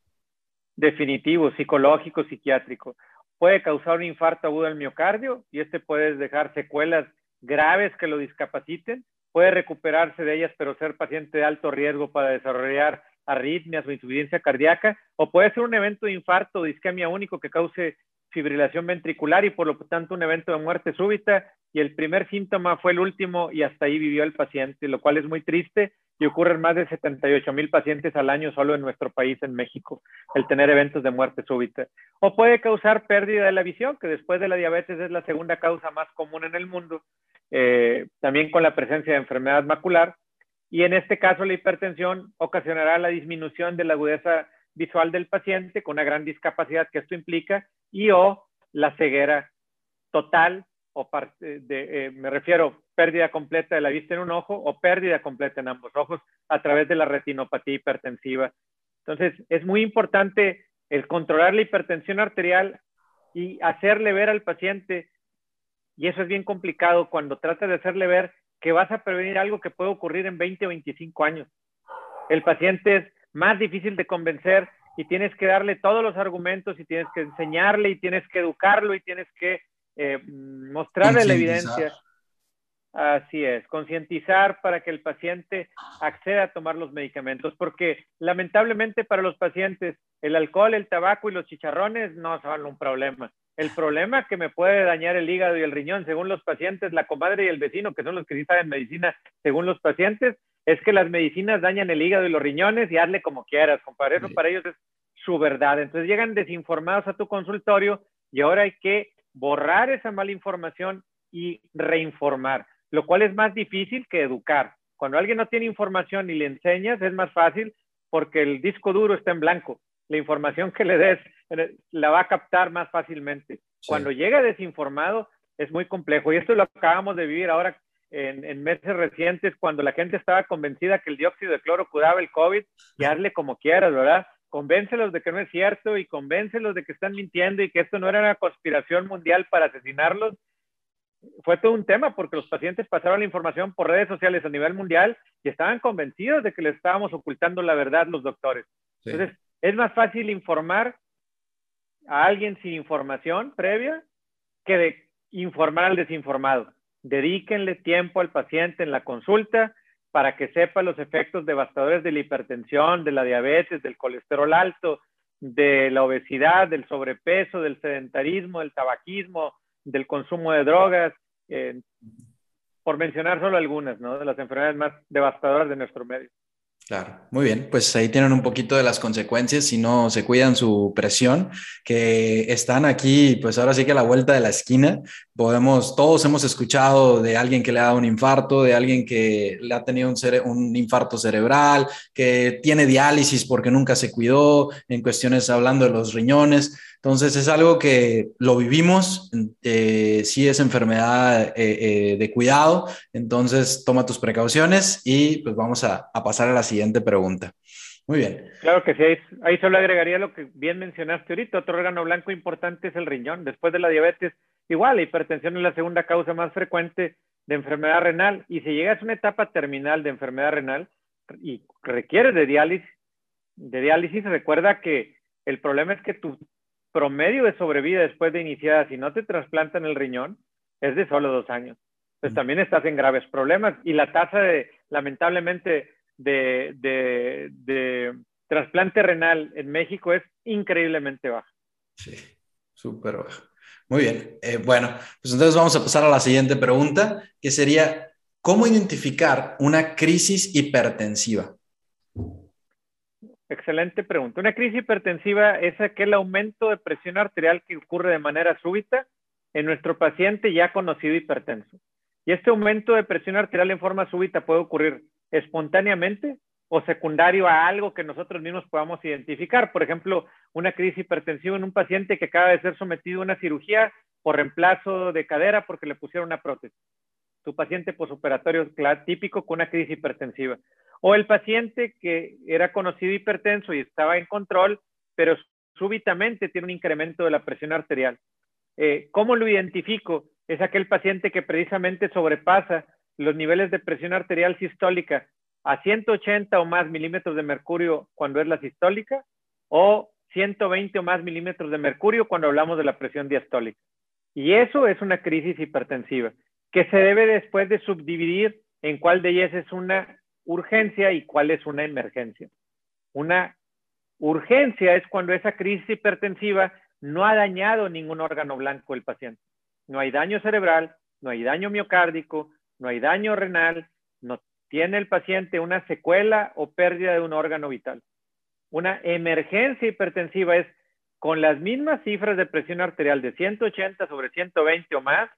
Definitivo, psicológico, psiquiátrico. Puede causar un infarto agudo del miocardio y este puede dejar secuelas graves que lo discapaciten. Puede recuperarse de ellas, pero ser paciente de alto riesgo para desarrollar arritmias o insuficiencia cardíaca, o puede ser un evento de infarto o de isquemia único que cause fibrilación ventricular y por lo tanto un evento de muerte súbita y el primer síntoma fue el último y hasta ahí vivió el paciente, lo cual es muy triste y ocurre en más de 78 mil pacientes al año solo en nuestro país, en México, el tener eventos de muerte súbita. O puede causar pérdida de la visión, que después de la diabetes es la segunda causa más común en el mundo, eh, también con la presencia de enfermedad macular, y en este caso la hipertensión ocasionará la disminución de la agudeza visual del paciente con una gran discapacidad que esto implica y o la ceguera total o parte de, eh, me refiero pérdida completa de la vista en un ojo o pérdida completa en ambos ojos a través de la retinopatía hipertensiva. Entonces, es muy importante el controlar la hipertensión arterial y hacerle ver al paciente, y eso es bien complicado cuando trata de hacerle ver que vas a prevenir algo que puede ocurrir en 20 o 25 años. El paciente es más difícil de convencer y tienes que darle todos los argumentos y tienes que enseñarle y tienes que educarlo y tienes que eh, mostrarle la evidencia. Así es, concientizar para que el paciente acceda a tomar los medicamentos, porque lamentablemente para los pacientes el alcohol, el tabaco y los chicharrones no son un problema. El problema que me puede dañar el hígado y el riñón, según los pacientes, la comadre y el vecino, que son los que sí saben medicina, según los pacientes, es que las medicinas dañan el hígado y los riñones y hazle como quieras, compadre. Eso para ellos es su verdad. Entonces llegan desinformados a tu consultorio y ahora hay que borrar esa mala información y reinformar lo cual es más difícil que educar. Cuando alguien no tiene información y le enseñas, es más fácil porque el disco duro está en blanco. La información que le des eh, la va a captar más fácilmente. Cuando llega desinformado, es muy complejo. Y esto lo acabamos de vivir ahora en, meses recientes, cuando la gente estaba convencida que el dióxido de cloro curaba el COVID, y hazle como quieras, ¿verdad? Convéncelos de que no es cierto y convéncelos de que están mintiendo y que esto no era una conspiración mundial para asesinarlos fue todo un tema porque los pacientes pasaron la información por redes sociales a nivel mundial y estaban convencidos de que les estábamos ocultando la verdad los doctores. Entonces, es más fácil informar a alguien sin información previa que de informar al desinformado. Dedíquenle tiempo al paciente en la consulta para que sepa los efectos devastadores de la hipertensión, de la diabetes, del colesterol alto, de la obesidad, del sobrepeso, del sedentarismo, del tabaquismo, del consumo de drogas, eh, por mencionar solo algunas, ¿no? De las enfermedades más devastadoras de nuestro medio. Claro, muy bien, pues ahí tienen un poquito de las consecuencias si no se cuidan su presión, que están aquí, pues ahora sí que a la vuelta de la esquina, podemos, todos hemos escuchado de alguien que le ha dado un infarto, de alguien que le ha tenido un, un infarto cerebral, que tiene diálisis porque nunca se cuidó, en cuestiones hablando de los riñones, entonces es algo que lo vivimos, eh, sí es enfermedad eh, eh, de cuidado, entonces toma tus precauciones y pues vamos a, pasar a la siguiente pregunta. Muy bien. Claro que sí, ahí, solo agregaría lo que bien mencionaste ahorita, otro órgano blanco importante es el riñón, después de la diabetes, igual la hipertensión es la segunda causa más frecuente de enfermedad renal y si llegas a una etapa terminal de enfermedad renal y requieres de diálisis, de diálisis, recuerda que el problema es que tu promedio de sobrevida después de iniciada, si no te trasplantan el riñón, es de solo dos años. Pues también estás en graves problemas y la tasa de, lamentablemente, de, de, trasplante renal en México es increíblemente baja. Sí, súper baja. Muy bien. Eh, bueno, pues entonces vamos a pasar a la siguiente pregunta, que sería, ¿cómo identificar una crisis hipertensiva? Excelente pregunta. Una crisis hipertensiva es aquel aumento de presión arterial que ocurre de manera súbita en nuestro paciente ya conocido hipertenso. Y este aumento de presión arterial en forma súbita puede ocurrir espontáneamente o secundario a algo que nosotros mismos podamos identificar. Por ejemplo, una crisis hipertensiva en un paciente que acaba de ser sometido a una cirugía por reemplazo de cadera porque le pusieron una prótesis. Su paciente posoperatorio típico con una crisis hipertensiva. O el paciente que era conocido hipertenso y estaba en control, pero súbitamente tiene un incremento de la presión arterial. Eh, ¿Cómo lo identifico? Es aquel paciente que precisamente sobrepasa los niveles de presión arterial sistólica a 180 o más milímetros de mercurio cuando es la sistólica o 120 o más milímetros de mercurio cuando hablamos de la presión diastólica. Y eso es una crisis hipertensiva que se debe después de subdividir en cuál de ellas es una urgencia y cuál es una emergencia. Una urgencia es cuando esa crisis hipertensiva no ha dañado ningún órgano blanco del paciente. No hay daño cerebral, no hay daño miocárdico, no hay daño renal, no tiene el paciente una secuela o pérdida de un órgano vital. Una emergencia hipertensiva es con las mismas cifras de presión arterial de 180 sobre 120 o más,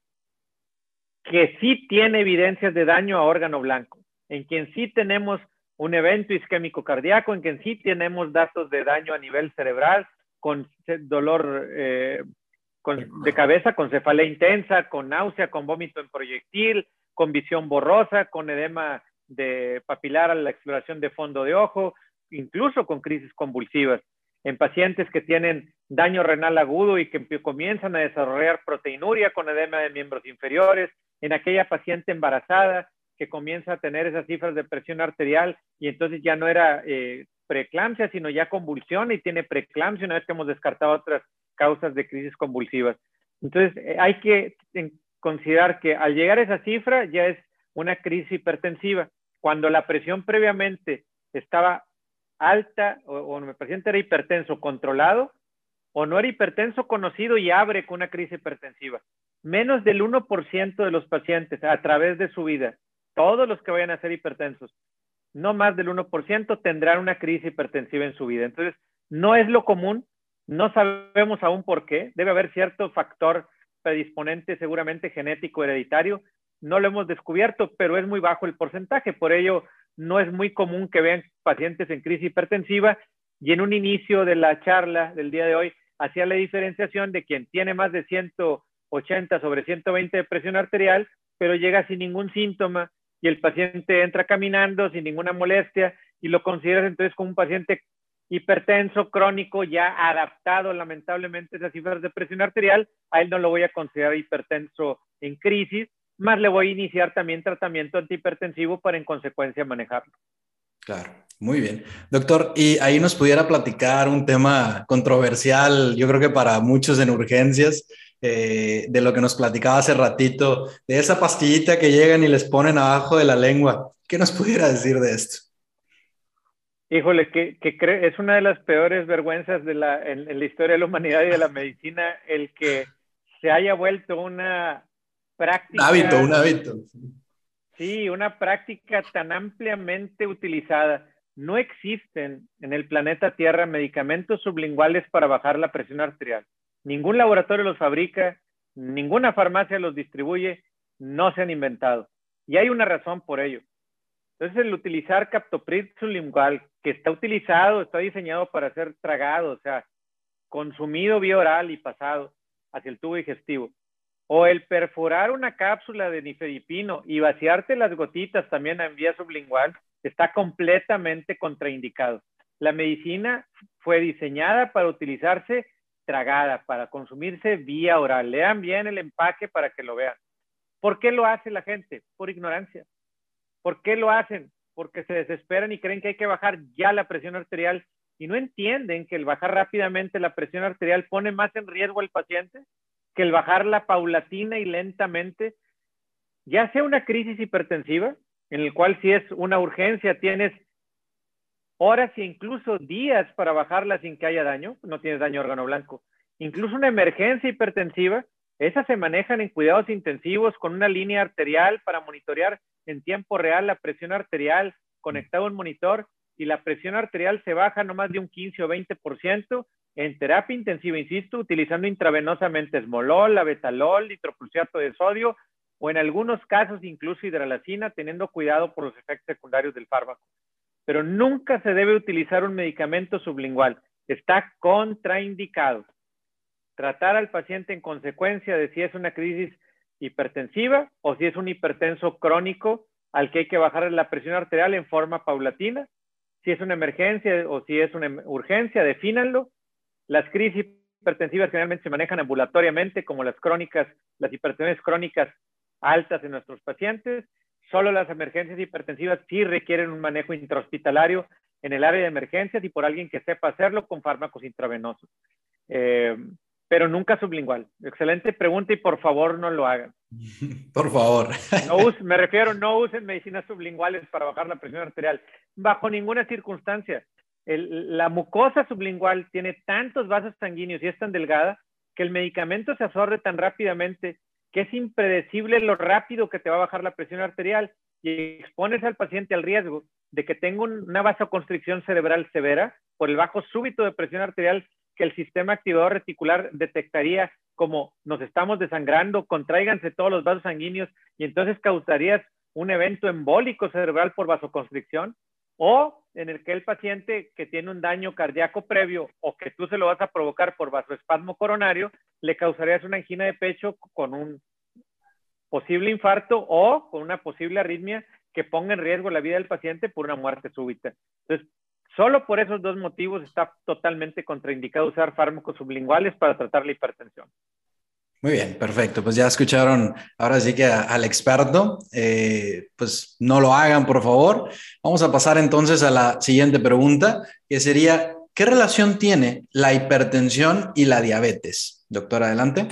que sí tiene evidencias de daño a órgano blanco en quien sí tenemos un evento isquémico cardíaco, en quien sí tenemos datos de daño a nivel cerebral, con dolor eh, de cabeza con cefalea intensa, con náusea, con vómito en proyectil, con visión borrosa, con edema de papilar a la exploración de fondo de ojo, incluso con crisis convulsivas. En pacientes que tienen daño renal agudo y que comienzan a desarrollar proteinuria con edema de miembros inferiores, en aquella paciente embarazada que comienza a tener esas cifras de presión arterial y entonces ya no era eh, preeclampsia, sino ya convulsión y tiene preeclampsia una vez que hemos descartado otras causas de crisis convulsivas. Entonces, eh, hay que considerar que al llegar a esa cifra ya es una crisis hipertensiva. Cuando la presión previamente estaba alta o, o paciente era hipertenso controlado o no era hipertenso conocido y abre con una crisis hipertensiva. Menos del 1% de los pacientes a través de su vida, todos los que vayan a ser hipertensos, no más del 1% tendrán una crisis hipertensiva en su vida. Entonces, no es lo común, no sabemos aún por qué, debe haber cierto factor predisponente seguramente genético hereditario, no lo hemos descubierto, pero es muy bajo el porcentaje, por ello no es muy común que vean pacientes en crisis hipertensiva y en un inicio de la charla del día de hoy hacía la diferenciación de quien tiene más de 180 sobre 120 de presión arterial, pero llega sin ningún síntoma y el paciente entra caminando sin ninguna molestia y lo consideras entonces como un paciente hipertenso, crónico, ya adaptado lamentablemente a esas cifras de presión arterial, a él no lo voy a considerar hipertenso en crisis, más le voy a iniciar también tratamiento antihipertensivo para en consecuencia manejarlo. Claro, muy bien. Doctor, y ahí nos pudiera platicar un tema controversial, yo creo que para muchos en urgencias, eh, de lo que nos platicaba hace ratito, de esa pastillita que llegan y les ponen abajo de la lengua. ¿Qué nos (laughs) pudiera decir de esto? Híjole, que, que es una de las peores vergüenzas de la, en, la historia de la humanidad y de la medicina el que se haya vuelto una práctica. Un hábito, un hábito. Sí, una práctica tan ampliamente utilizada. No existen en el planeta Tierra medicamentos sublinguales para bajar la presión arterial. Ningún laboratorio los fabrica, ninguna farmacia los distribuye, no se han inventado. Y hay una razón por ello. Entonces, el utilizar captopril sublingual, que está utilizado, está diseñado para ser tragado, o sea, consumido vía oral y pasado hacia el tubo digestivo, o el perforar una cápsula de nifedipino y vaciarte las gotitas también en vía sublingual, está completamente contraindicado. La medicina fue diseñada para utilizarse tragada, para consumirse vía oral. Lean bien el empaque para que lo vean. ¿Por qué lo hace la gente? Por ignorancia. ¿Por qué lo hacen? Porque se desesperan y creen que hay que bajar ya la presión arterial y no entienden que el bajar rápidamente la presión arterial pone más en riesgo al paciente que el bajarla paulatina y lentamente, ya sea una crisis hipertensiva, en el cual si es una urgencia tienes horas e incluso días para bajarla sin que haya daño, no tienes daño órgano blanco. Incluso una emergencia hipertensiva, esas se manejan en cuidados intensivos con una línea arterial para monitorear en tiempo real la presión arterial conectado a un monitor y la presión arterial se baja no más de un 15 o 20% en terapia intensiva, insisto, utilizando intravenosamente esmolol, abetalol, nitroprusiato de sodio o en algunos casos incluso hidralacina, teniendo cuidado por los efectos secundarios del fármaco. Pero nunca se debe utilizar un medicamento sublingual. Está contraindicado. Tratar al paciente en consecuencia de si es una crisis hipertensiva o si es un hipertenso crónico al que hay que bajar la presión arterial en forma paulatina. Si es una emergencia o si es una urgencia, defínanlo. Las crisis hipertensivas generalmente se manejan ambulatoriamente, como las crónicas, las hipertensiones crónicas altas en nuestros pacientes. Solo las emergencias hipertensivas sí requieren un manejo intrahospitalario en el área de emergencias y por alguien que sepa hacerlo con fármacos intravenosos. Eh, pero nunca sublingual. Excelente pregunta y por favor no lo hagan. (laughs) Por favor. me refiero, no usen medicinas sublinguales para bajar la presión arterial. Bajo ninguna circunstancia. la mucosa sublingual tiene tantos vasos sanguíneos y es tan delgada que el medicamento se absorbe tan rápidamente que es impredecible lo rápido que te va a bajar la presión arterial y expones al paciente al riesgo de que tenga una vasoconstricción cerebral severa por el bajo súbito de presión arterial que el sistema activador reticular detectaría como nos estamos desangrando, contráiganse todos los vasos sanguíneos y entonces causarías un evento embólico cerebral por vasoconstricción o en el que el paciente que tiene un daño cardíaco previo o que tú se lo vas a provocar por vasoespasmo coronario, le causarías una angina de pecho con un posible infarto o con una posible arritmia que ponga en riesgo la vida del paciente por una muerte súbita. Entonces, solo por esos dos motivos está totalmente contraindicado usar fármacos sublinguales para tratar la hipertensión. Muy bien, perfecto. Pues ya escucharon ahora sí que al experto. Eh, pues no lo hagan, por favor. Vamos a pasar entonces a la siguiente pregunta, que sería, ¿qué relación tiene la hipertensión y la diabetes? Doctor, adelante.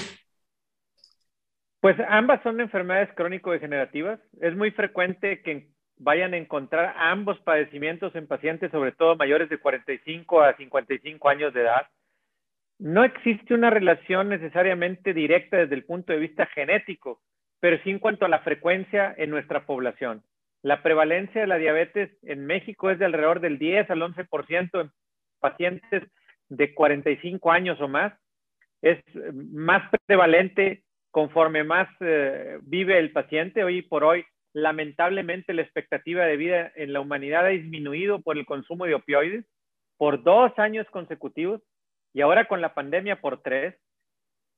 Pues ambas son enfermedades crónico-degenerativas. Es muy frecuente que vayan a encontrar ambos padecimientos en pacientes, sobre todo mayores de 45 a 55 años de edad no existe una relación necesariamente directa desde el punto de vista genético, pero sí en cuanto a la frecuencia en nuestra población. La prevalencia de la diabetes en México es de alrededor del 10 al 11% en pacientes de 45 años o más. Es más prevalente conforme más eh, vive el paciente. Hoy por hoy, lamentablemente, la expectativa de vida en la humanidad ha disminuido por el consumo de opioides por dos años consecutivos y ahora con la pandemia por tres,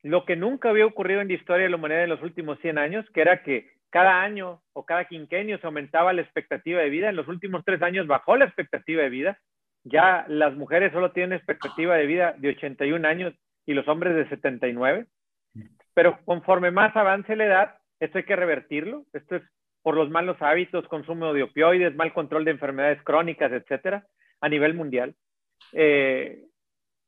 lo que nunca había ocurrido en la historia de la humanidad en los últimos 100 años, que era que cada año o cada quinquenio se aumentaba la expectativa de vida, en los últimos tres años bajó la expectativa de vida, ya las mujeres solo tienen expectativa de vida de 81 años y los hombres de 79, pero conforme más avance la edad, esto hay que revertirlo, esto es por los malos hábitos, consumo de opioides, mal control de enfermedades crónicas, etcétera, a nivel mundial. Eh,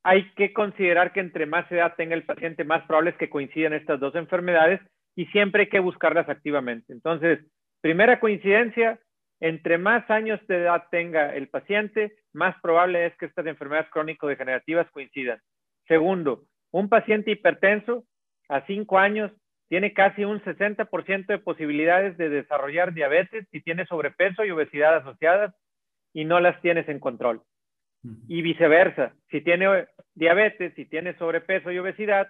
hay que considerar que entre más edad tenga el paciente, más probable es que coincidan estas dos enfermedades y siempre hay que buscarlas activamente. Entonces, primera coincidencia, entre más años de edad tenga el paciente, más probable es que estas enfermedades crónico-degenerativas coincidan. Segundo, un paciente hipertenso a cinco años tiene casi un 60% de posibilidades de desarrollar diabetes si tiene sobrepeso y obesidad asociadas y no las tienes en control. Y viceversa, si tiene diabetes, si tiene sobrepeso y obesidad,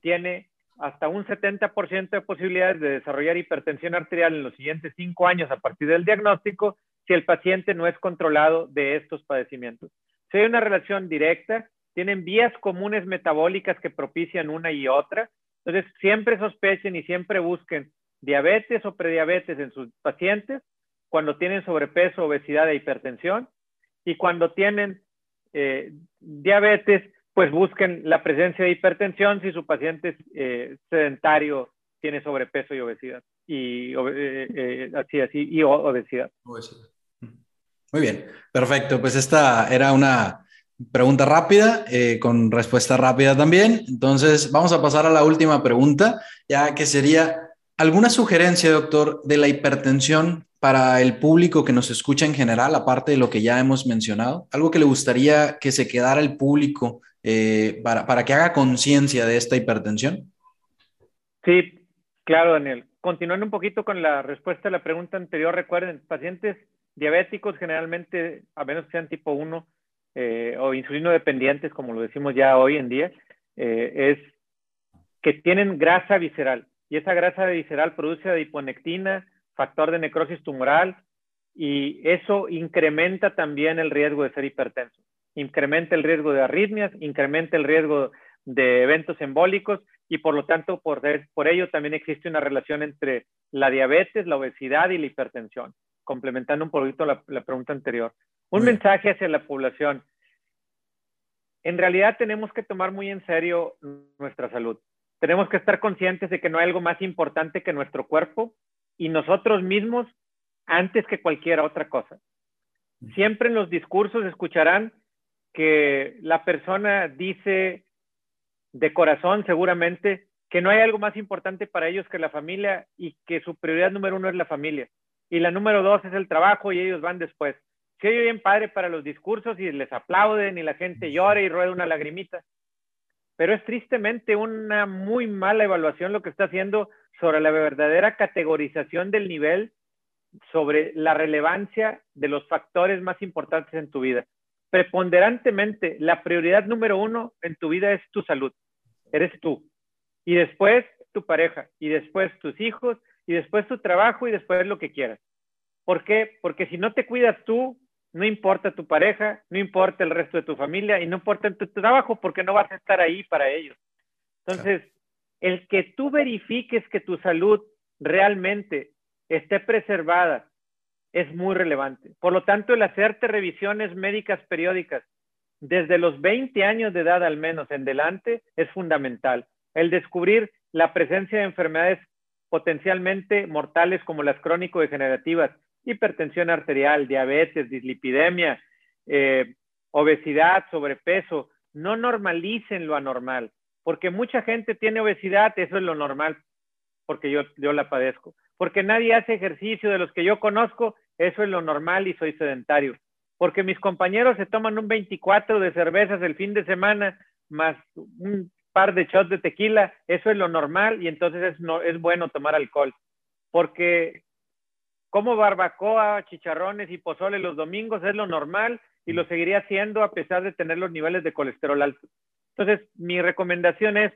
tiene hasta un 70% de posibilidades de desarrollar hipertensión arterial en los siguientes cinco años a partir del diagnóstico si el paciente no es controlado de estos padecimientos. Si hay una relación directa, tienen vías comunes metabólicas que propician una y otra. Entonces, siempre sospechen y siempre busquen diabetes o prediabetes en sus pacientes cuando tienen sobrepeso, obesidad e hipertensión y cuando tienen eh, diabetes, pues busquen la presencia de hipertensión si su paciente es eh, sedentario, tiene sobrepeso y obesidad. Y eh, así, así, y obesidad. Muy bien, perfecto. Pues esta era una pregunta rápida, con respuesta rápida también. Entonces, vamos a pasar a la última pregunta, ya que sería, ¿alguna sugerencia, doctor, de la hipertensión para el público que nos escucha en general, aparte de lo que ya hemos mencionado? ¿Algo que le gustaría que se quedara el público eh, para, que haga conciencia de esta hipertensión? Sí, claro, Daniel. Continuando un poquito con la respuesta a la pregunta anterior, recuerden, pacientes diabéticos generalmente, a menos que sean tipo 1 eh, o insulino dependientes, como lo decimos ya hoy en día, eh, es que tienen grasa visceral. Y esa grasa visceral produce adiponectina, factor de necrosis tumoral y eso incrementa también el riesgo de ser hipertenso. Incrementa el riesgo de arritmias, incrementa el riesgo de eventos embólicos y por lo tanto por, por ello también existe una relación entre la diabetes, la obesidad y la hipertensión, complementando un poquito la, pregunta anterior. Un mensaje hacia la población. En realidad tenemos que tomar muy en serio nuestra salud. Tenemos que estar conscientes de que no hay algo más importante que nuestro cuerpo y nosotros mismos antes que cualquier otra cosa. Siempre en los discursos escucharán que la persona dice de corazón seguramente que no hay algo más importante para ellos que la familia y que su prioridad número uno es la familia. Y la número dos es el trabajo y ellos van después. Si oye bien padre para los discursos y les aplauden y la gente llora y rueda una lagrimita. Pero es tristemente una muy mala evaluación lo que está haciendo sobre la verdadera categorización del nivel, sobre la relevancia de los factores más importantes en tu vida. Preponderantemente, la prioridad número uno en tu vida es tu salud. Eres tú. Y después tu pareja, y después tus hijos, y después tu trabajo, y después lo que quieras. ¿Por qué? Porque si no te cuidas tú, no importa tu pareja, no importa el resto de tu familia y no importa tu, trabajo porque no vas a estar ahí para ellos. Entonces, el que tú verifiques que tu salud realmente esté preservada es muy relevante. Por lo tanto, el hacerte revisiones médicas periódicas desde los 20 años de edad al menos en delante es fundamental. El descubrir la presencia de enfermedades potencialmente mortales como las crónico-degenerativas, hipertensión arterial, diabetes, dislipidemia, eh, obesidad, sobrepeso, no normalicen lo anormal, porque mucha gente tiene obesidad, eso es lo normal, porque yo, yo la padezco. Porque nadie hace ejercicio de los que yo conozco, eso es lo normal y soy sedentario. Porque mis compañeros se toman un 24 de cervezas el fin de semana, más un par de shots de tequila, eso es lo normal y entonces es, no, es bueno tomar alcohol. Porque como barbacoa, chicharrones y pozole los domingos es lo normal y lo seguiría haciendo a pesar de tener los niveles de colesterol altos. Entonces, mi recomendación es,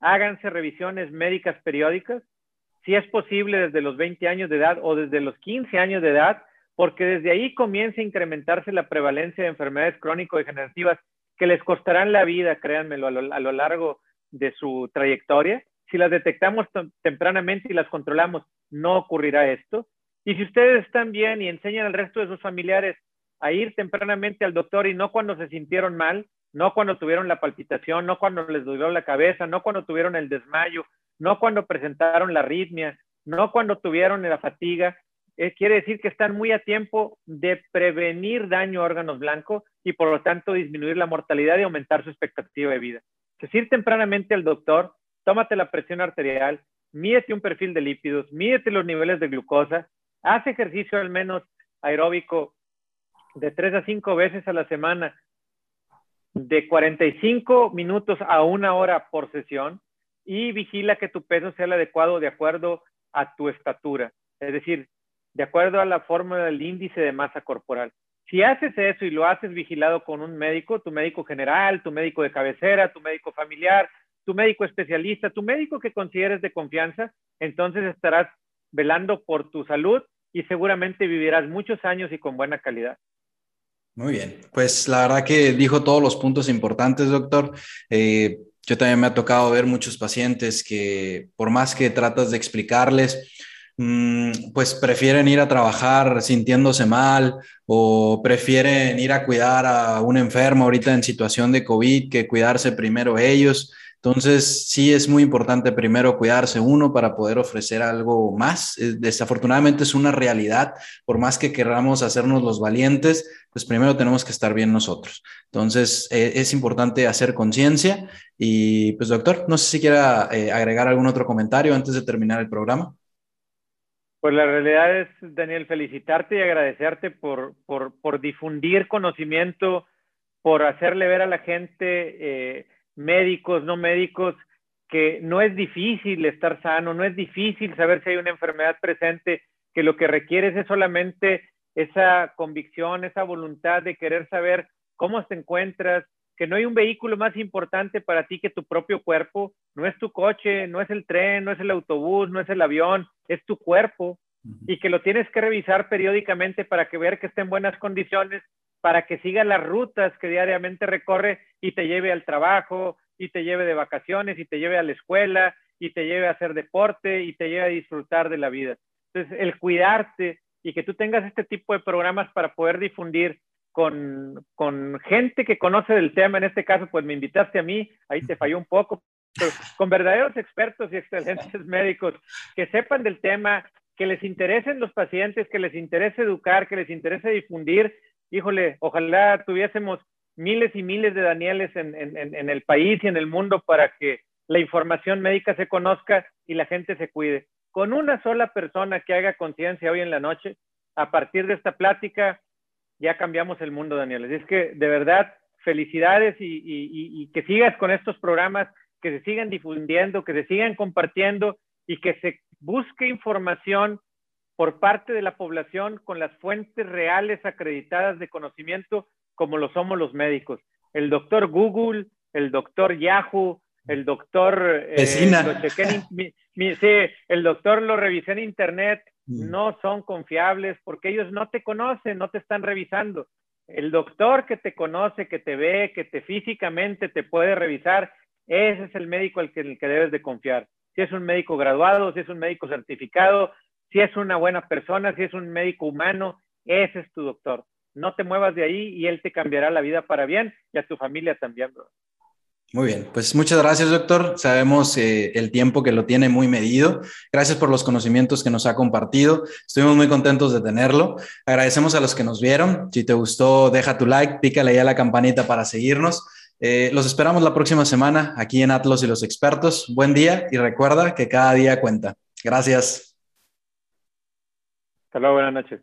háganse revisiones médicas periódicas, si es posible desde los 20 años de edad o desde los 15 años de edad, porque desde ahí comienza a incrementarse la prevalencia de enfermedades crónico-degenerativas que les costarán la vida, créanmelo, a lo, a lo largo de su trayectoria. Si las detectamos tempranamente y las controlamos, no ocurrirá esto. Y si ustedes están bien y enseñan al resto de sus familiares a ir tempranamente al doctor y no cuando se sintieron mal, no cuando tuvieron la palpitación, no cuando les dolió la cabeza, no cuando tuvieron el desmayo, no cuando presentaron la arritmia, no cuando tuvieron la fatiga, eh, quiere decir que están muy a tiempo de prevenir daño a órganos blancos y por lo tanto disminuir la mortalidad y aumentar su expectativa de vida. Es ir tempranamente al doctor, tómate la presión arterial, mídete un perfil de lípidos, mídete los niveles de glucosa, haz ejercicio al menos aeróbico de tres a cinco veces a la semana, de 45 minutos a una hora por sesión y vigila que tu peso sea el adecuado de acuerdo a tu estatura. Es decir, de acuerdo a la fórmula del índice de masa corporal. Si haces eso y lo haces vigilado con un médico, tu médico general, tu médico de cabecera, tu médico familiar, tu médico especialista, tu médico que consideres de confianza, entonces estarás velando por tu salud y seguramente vivirás muchos años y con buena calidad. Muy bien, pues la verdad que dijo todos los puntos importantes, doctor. Eh, yo también me ha tocado ver muchos pacientes que por más que tratas de explicarles, Mm, pues prefieren ir a trabajar sintiéndose mal o prefieren ir a cuidar a un enfermo ahorita en situación de COVID que cuidarse primero ellos. Entonces, sí es muy importante primero cuidarse uno para poder ofrecer algo más. Desafortunadamente es una realidad, por más que queramos hacernos los valientes, pues primero tenemos que estar bien nosotros. Entonces, eh, es importante hacer conciencia y pues doctor, no sé si quiera eh, agregar algún otro comentario antes de terminar el programa. Pues la realidad es, Daniel, felicitarte y agradecerte por, por, por difundir conocimiento, por hacerle ver a la gente, eh, médicos, no médicos, que no es difícil estar sano, no es difícil saber si hay una enfermedad presente, que lo que requieres es solamente esa convicción, esa voluntad de querer saber cómo te encuentras, que no hay un vehículo más importante para ti que tu propio cuerpo, no es tu coche, no es el tren, no es el autobús, no es el avión, es tu cuerpo. Y que lo tienes que revisar periódicamente para que ver que esté en buenas condiciones, para que siga las rutas que diariamente recorre y te lleve al trabajo, y te lleve de vacaciones, y te lleve a la escuela, y te lleve a hacer deporte, y te lleve a disfrutar de la vida. Entonces, el cuidarte y que tú tengas este tipo de programas para poder difundir con, con, gente que conoce del tema, en este caso, pues me invitaste a mí, ahí te falló un poco, con verdaderos expertos y excelentes médicos que sepan del tema, que les interesen los pacientes, que les interese educar, que les interese difundir. Híjole, ojalá tuviésemos miles y miles de Danieles en, el país y en el mundo para que la información médica se conozca y la gente se cuide. Con una sola persona que haga conciencia hoy en la noche, a partir de esta plática, ya cambiamos el mundo, Daniel. Es que de verdad, felicidades y, que sigas con estos programas, que se sigan difundiendo, que se sigan compartiendo y que se busque información por parte de la población con las fuentes reales acreditadas de conocimiento como lo somos los médicos. El doctor Google, el doctor Yahoo, el doctor... Eh, sí, el doctor lo revisé en internet mm. no son confiables porque ellos no te conocen, no te están revisando. El doctor que te conoce, que te ve, que te físicamente te puede revisar, ese es el médico al que, el que debes de confiar. Si es un médico graduado, si es un médico certificado, si es una buena persona, si es un médico humano, ese es tu doctor. No te muevas de ahí y él te cambiará la vida para bien y a tu familia también, bro. Muy bien, pues muchas gracias, doctor. Sabemos eh, el tiempo que lo tiene muy medido. Gracias por los conocimientos que nos ha compartido. Estuvimos muy contentos de tenerlo. Agradecemos a los que nos vieron. Si te gustó, deja tu like, pícale ahí a la campanita para seguirnos. Eh, los esperamos la próxima semana aquí en Atlas y los expertos. Buen día y recuerda que cada día cuenta. Gracias. Hasta luego, buenas noches.